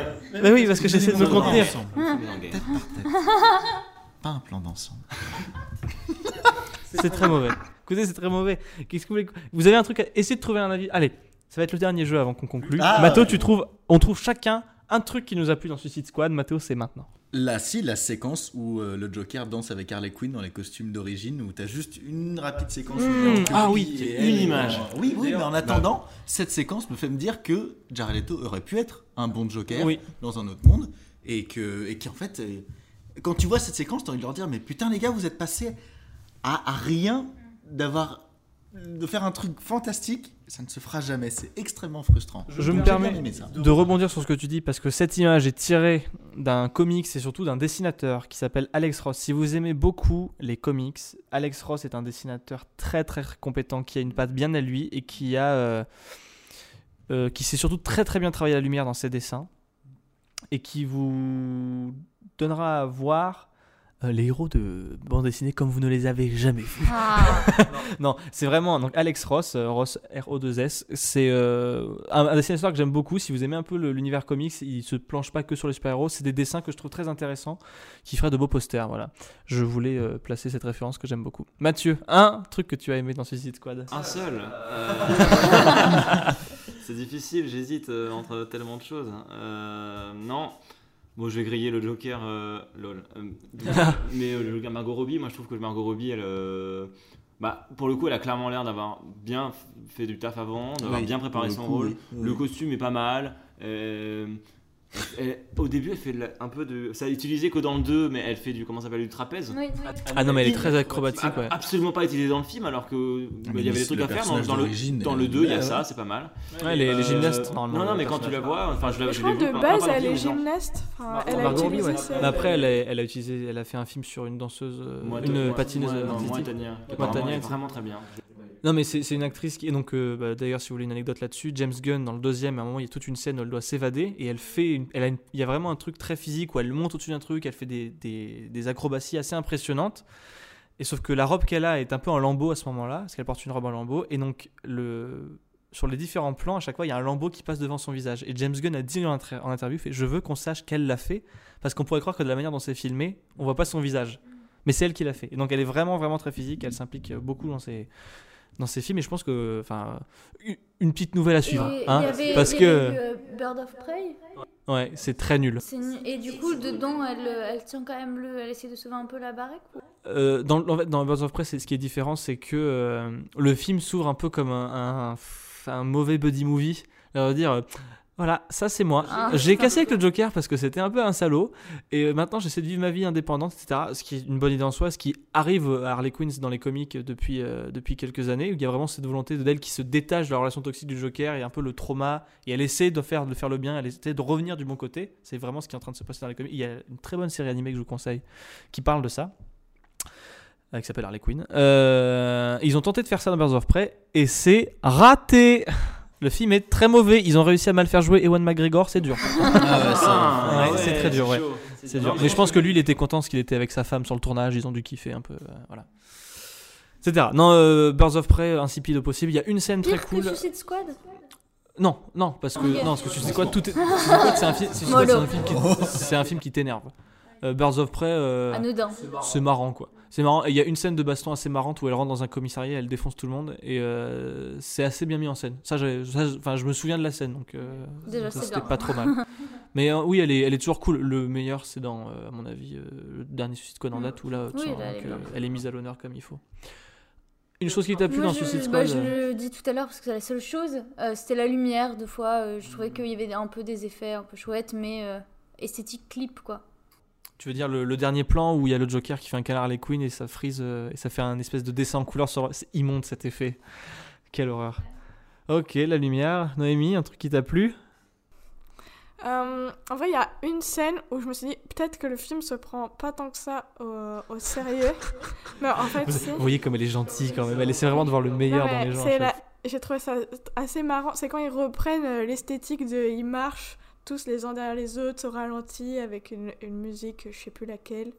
Mais oui, parce que j'essaie de me contenir. Tête. Pas un plan d'ensemble. C'est très mauvais. Écoutez, c'est très mauvais. Qu'est-ce que vous voulez Vous avez un truc à essayer de trouver un avis. Allez, ça va être le dernier jeu avant qu'on conclue. Ah. Mathéo, tu trouves On trouve chacun un truc qui nous a plu dans Suicide Squad. Mathéo, c'est maintenant. Là, si, la séquence où euh, le Joker danse avec Harley Quinn dans les costumes d'origine, où t'as juste une rapide séquence. Mmh. copie Ah oui, et une image. Oui, oui, mais en attendant, cette séquence me fait me dire que Jared Leto aurait pu être un bon Joker Oui. dans un autre monde, et que, et qu'en fait, euh, quand tu vois cette séquence, t'as envie de leur dire, mais putain les gars, vous êtes passés à, à rien d'avoir de faire un truc fantastique, ça ne se fera jamais. C'est extrêmement frustrant. Je me permets de rebondir sur ce que tu dis parce que cette image est tirée d'un comics et surtout d'un dessinateur qui s'appelle Alex Ross. Si vous aimez beaucoup les comics, Alex Ross est un dessinateur très très compétent qui a une patte bien à lui et qui a euh, euh, qui sait surtout très très bien travailler la lumière dans ses dessins et qui vous donnera à voir euh, les héros de bande dessinée comme vous ne les avez jamais vus. Ah, Non, c'est vraiment donc Alex Ross, euh, Ross R-O-2-S. C'est euh, un, un dessinateur que j'aime beaucoup. Si vous aimez un peu l'univers comics, il se planche pas que sur les super-héros. C'est des dessins que je trouve très intéressants, qui feraient de beaux posters. Voilà. Je voulais euh, placer cette référence que j'aime beaucoup. Mathieu, un truc que tu as aimé dans Suicide Squad? Un seul. Euh, c'est difficile, j'hésite euh, entre tellement de choses. Euh, non. Bon, je vais griller le Joker. euh, lol. Euh, mais euh, le Joker Margot Robbie, moi je trouve que Margot Robbie, elle. bah, pour le coup, elle a clairement l'air d'avoir bien fait du taf avant, d'avoir Oui, bien préparé le son coup, rôle. oui, oui, Le costume est pas mal. Euh, elle- au début, elle fait la- un peu de. Ça a utilisé que dans le 2, mais elle fait du. Comment ça s'appelle Du trapèze. oui, oui. Ah non, mais elle est très acrobatique, ouais. Absolument pas utilisé dans le film, alors que bah, mais il y avait des trucs à faire. Dans, le, dans elle- le 2, il y a ouais, ça, c'est pas mal. Ouais, les, les Euh, gymnastes, normalement. Non, non, mais quand tu la vois, enfin, je l'ai je je crois de base, elle est gymnaste. Enfin, Margot elle a Margot Robbie, utilisé ouais. ses- Mais après, elle a, elle a utilisé, elle a fait un film sur une danseuse, euh, Moi, une moi, patineuse moi, non, artistique. moi, Tania, qui Moi, apparemment Tania, est vraiment très bien. Non, mais c'est une actrice qui. Donc, euh, bah, d'ailleurs, si vous voulez une anecdote là-dessus, James Gunn, dans le deuxième, à un moment, il y a toute une scène où elle doit s'évader et elle fait. une- elle a il y a vraiment un truc très physique où elle monte au-dessus d'un truc, elle fait des, des, acrobaties assez impressionnantes. Et sauf que la robe qu'elle a est un peu en lambeau à ce moment-là, parce qu'elle porte une robe en lambeau. Et donc, le, sur les différents plans, à chaque fois, il y a un lambeau qui passe devant son visage. Et James Gunn a dit en, inter- en interview Je veux qu'on sache qu'elle l'a fait, parce qu'on pourrait croire que de la manière dont c'est filmé, on voit pas son visage. Mais c'est elle qui l'a fait. Et donc, elle est vraiment, vraiment très physique. Elle s'implique beaucoup dans ses, dans ses films. Et je pense que. Enfin, une petite nouvelle à suivre. Et hein, il y avait, parce y que. avait eu, euh, Bird of Prey. Ouais, c'est très nul. Et du coup, dedans, elle, elle tient quand même le. Elle essaie de sauver un peu la baraque. Euh, dans, dans Birds of Prey, ce qui est différent, c'est que euh, le film s'ouvre un peu comme un, un, un mauvais buddy movie. Va dire, voilà, ça c'est moi. Ah. J'ai cassé avec le Joker parce que c'était un peu un salaud. Et euh, maintenant, j'essaie de vivre ma vie indépendante, etc. Ce qui est une bonne idée en soi, ce qui arrive à Harley Quinn dans les comics depuis, euh, depuis quelques années, où il y a vraiment cette volonté d'elle qui se détache de la relation toxique du Joker et un peu le trauma. Et elle essaie de faire, de faire le bien, elle essaie de revenir du bon côté. C'est vraiment ce qui est en train de se passer dans les comics. Il y a une très bonne série animée que je vous conseille qui parle de ça euh, qui s'appelle Harley Quinn. Euh, ils ont tenté de faire ça dans Birds of Prey et c'est raté. Le film est très mauvais. Ils ont réussi à mal faire jouer Ewan McGregor, c'est dur. Ah, ouais, c'est très dur, ouais. chaud. C'est dur. Mais je pense que lui, il était content parce qu'il était avec sa femme sur le tournage. Ils ont dû kiffer un peu. euh, voilà. etc. Non, euh, Birds of Prey, insipide au possible. Il y a une scène très Pire cool. que Suicide Squad Non, non, parce que non, parce que Suicide Squad, tout est. Suicide Squad, c'est un, fi- Suicide Squad, c'est Mollo. un film qui, c'est un film qui t'énerve. Euh, Birds of Prey, euh, Anodin. c'est marrant quoi. C'est marrant. Il y a une scène de baston assez marrante où elle rentre dans un commissariat, elle défonce tout le monde et euh, c'est assez bien mis en scène. Ça, enfin, je me souviens de la scène donc euh, Déjà, ça, c'est c'était pas trop mal. Mais euh, oui, elle est, elle est toujours cool. Le meilleur, c'est dans, euh, à mon avis, euh, le dernier Suicide Squad en date où là, tu Oui, sens là, elle est elle mise à l'honneur comme il faut. Une chose qui t'a plu Moi, dans je, Suicide bah, Squad je le dis tout à l'heure parce que c'est la seule chose. euh, C'était la lumière, deux fois. euh, je trouvais qu'il y avait un peu des effets un peu chouettes, mais euh, esthétique clip, quoi. Tu veux dire le, le dernier plan où il y a le Joker qui fait un canard Harley Quinn et ça frise euh, et ça fait un espèce de dessin en couleur sur. C'est immonde cet effet. Quelle horreur. Ok, la lumière. Noémie, un truc qui t'a plu? Euh, en vrai, il y a une scène où je me suis dit peut-être que le film se prend pas tant que ça au, au sérieux. Mais en fait, vous, voyez comme elle est gentille quand même. Elle essaie vraiment de voir le meilleur Non, dans les gens. la-. J'ai trouvé ça assez marrant. C'est quand ils reprennent euh, l'esthétique de. Ils marchent tous les uns derrière les autres au ralenti avec une, une musique, je sais plus laquelle.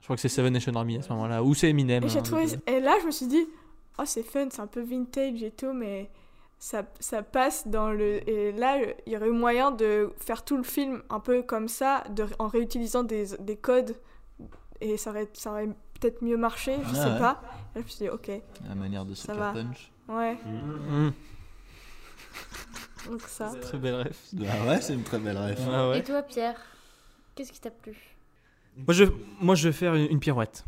Je crois que c'est Seven Nation Army à ce moment-là. Ou c'est Eminem. Et, j'ai hein, trouvé, et là, je me suis dit, oh, c'est fun, c'est un peu vintage et tout, mais ça, ça passe dans le. Et là, il y aurait eu moyen de faire tout le film un peu comme ça, de, en réutilisant des, des codes, et ça aurait, ça aurait peut-être mieux marché, je Ah sais ouais. pas. Et là, je me suis dit, ok, La manière de va. Punch. ouais, hum, donc ça. très belle ref. Ah ouais, c'est une très belle rêve. Ah ouais. Et toi, Pierre Qu'est-ce qui t'a plu? Moi je, moi, je vais faire une, une pirouette.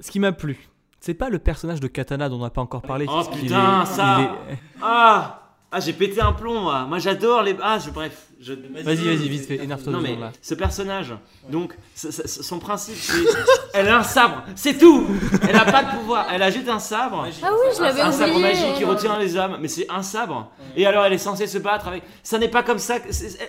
Ce qui m'a plu, c'est pas le personnage de Katana dont on n'a pas encore parlé. Oh, putain, est- ça. est- Ah Ah, j'ai pété un plomb, moi. Moi, j'adore les. Ah, je... bref. Je... Vas-y, vas-y, vite fait, énerve-toi Non, mais là. ce personnage, donc, son principe, c'est. Elle a un sabre, c'est tout Elle a pas de pouvoir, elle a juste un sabre. Ah oui, je l'avais un sabre magique qui retient les âmes, mais c'est un sabre. Et alors elle est censée se battre avec. Ça n'est pas comme ça.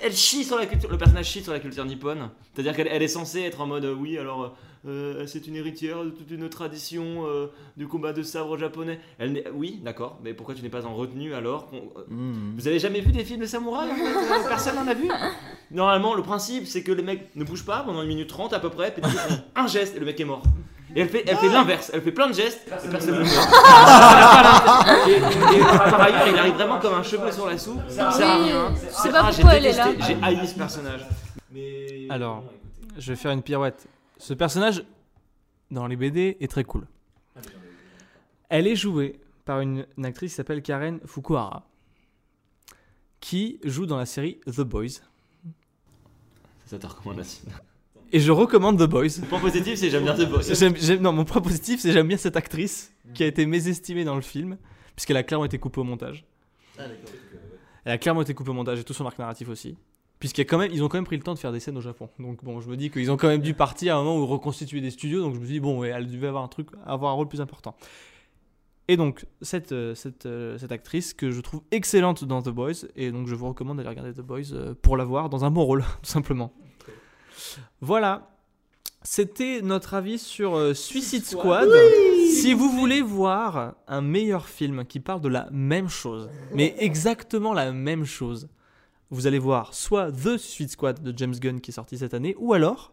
Elle chie sur la culture. Le personnage chie sur la culture nippone. C'est-à-dire qu'elle elle est censée être en mode euh, oui, alors euh, c'est une héritière de toute une tradition euh, du combat de sabre japonais. Elle oui, d'accord, mais pourquoi tu n'es pas en retenue alors euh, Mmh. Vous avez jamais vu des films de samouraï en fait Euh, A vu Normalement, le principe c'est que le mec ne bouge pas pendant une minute trente à peu près, puis un geste et le mec est mort. Et elle fait, elle fait l'inverse, elle fait plein de gestes et personne ne meurt. et, et par ailleurs, il arrive vraiment comme un cheveu sur la soupe, ça sert à rien. je sais pas Ah, j'ai pourquoi elle est là. J'ai haï ce personnage. Alors, je vais faire une pirouette. Ce personnage, dans les BD, est très cool. Elle est jouée par une, une actrice qui s'appelle Karen Fukuhara, qui joue dans la série The Boys. C'est ça ta recommandation. Et je recommande The Boys. Le point positif, c'est j'aime bien The Boys. Non, mon point positif, c'est j'aime bien cette actrice qui a été mésestimée dans le film, puisqu'elle a clairement été coupée au montage. Elle a clairement été coupée au montage et tout son arc narratif aussi. Puisqu'ils quand même, ils ont quand même pris le temps de faire des scènes au Japon. Donc bon, je me dis qu'ils ont quand même dû partir à un moment où reconstituer des studios. Donc je me dis bon, ouais, elle devait avoir un truc, avoir un rôle plus important. Et donc cette euh, cette, euh, cette actrice que je trouve excellente dans The Boys et donc je vous recommande d'aller regarder The Boys euh, pour la voir dans un bon rôle tout simplement. Voilà. C'était notre avis sur Suicide Squad. Si vous voulez voir un meilleur film qui parle de la même chose, mais exactement la même chose, vous allez voir soit The Suicide Squad de James Gunn qui est sorti cette année, ou alors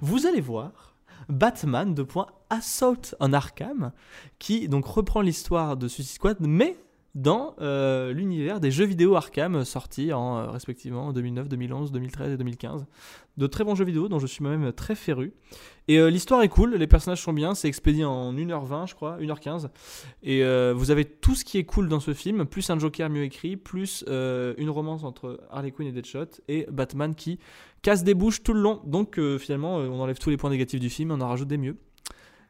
vous allez voir Batman de point Assault on Arkham qui donc reprend l'histoire de Suicide Squad, mais dans euh, l'univers des jeux vidéo Arkham sortis en euh, respectivement 2009, 2011, 2013 et 2015. De très bons jeux vidéo dont je suis moi-même très féru. Et euh, l'histoire est cool, les personnages sont bien, c'est expédié en 1h20 je crois, 1h15. Et euh, vous avez tout ce qui est cool dans ce film, plus un Joker mieux écrit, plus euh, une romance entre Harley Quinn et Deadshot, et Batman qui casse des bouches tout le long. Donc euh, finalement, euh, on enlève tous les points négatifs du film, on en rajoute des mieux.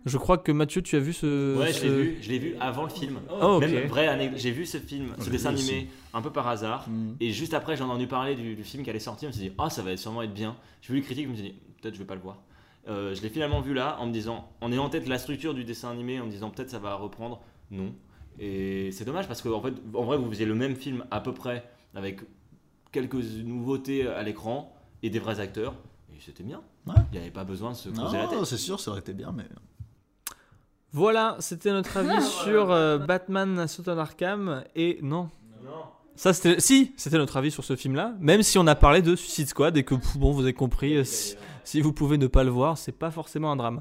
Je crois que Mathieu, tu as vu ce... Ouais, je ce- l'ai vu, je l'ai vu avant le film. Oh, ok. Même anecdote, j'ai vu ce film, ce dessin animé un peu par hasard. Mmh. Et juste après, j'ai entendu parler du, du film qui allait sortir. Je me suis dit, ah, ça va sûrement être bien. J'ai vu les critiques, je me suis dit, peut-être je vais pas le voir. Euh, je l'ai finalement vu là, en me disant, en ayant en tête la structure du dessin animé, en me disant, peut-être ça va reprendre. Non. Et c'est dommage parce qu'en en fait, en vrai, vous faisiez le même film à peu près, avec quelques nouveautés à l'écran et des vrais acteurs. Et c'était bien. Ouais. Il n'y avait pas besoin de se creuser la tête. C'est sûr, ça aurait été bien, mais. Voilà, c'était notre avis sur euh, Batman Assault on Arkham. Et non. Ça, c'était. Si, c'était notre avis sur ce film-là. Même si on a parlé de Suicide Squad et que, bon, vous avez compris, euh, si, si vous pouvez ne pas le voir, c'est pas forcément un drame.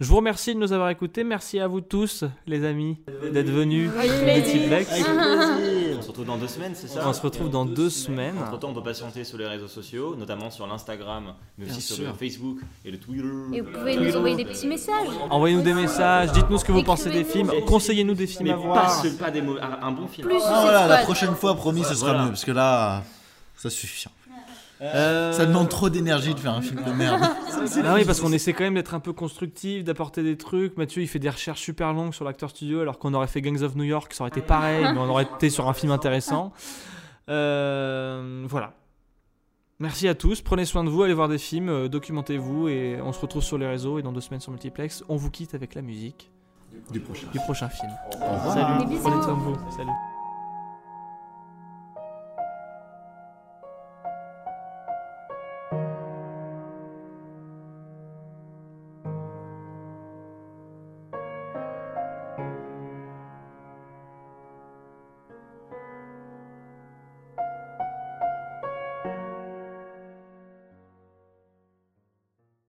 Je vous remercie de nous avoir écoutés. Merci à vous tous, les amis, d'être venus. Multiplex. On se retrouve dans deux semaines, c'est ça On se retrouve dans deux semaines. Entre temps, on peut patienter sur les réseaux sociaux, notamment sur l'Instagram, mais aussi Bien sur sûr. le Facebook et le Twitter. Et vous pouvez nous envoyer des petits messages. Envoyez-nous des messages, dites-nous ce que vous pensez des films, conseillez-nous des films Mais à pas, voir. pas des un bon film. Plus Ah, voilà, la prochaine fois, promis, ce sera Voilà. mieux. Parce que là, ça suffit. Euh, Ça demande trop d'énergie de faire un film de merde. Ah oui, parce qu'on essaie quand même d'être un peu constructif, d'apporter des trucs. Mathieu, il fait des recherches super longues sur l'acteur studio, alors qu'on aurait fait Gangs of New York, ça aurait été pareil, mais on aurait été sur un film intéressant. Euh, voilà. Merci à tous, prenez soin de vous, allez voir des films, euh, documentez-vous, et on se retrouve sur les réseaux et dans deux semaines sur Multiplex. On vous quitte avec la musique Du prochain. du prochain film. Au revoir. Salut, prenez soin de vous. Salut.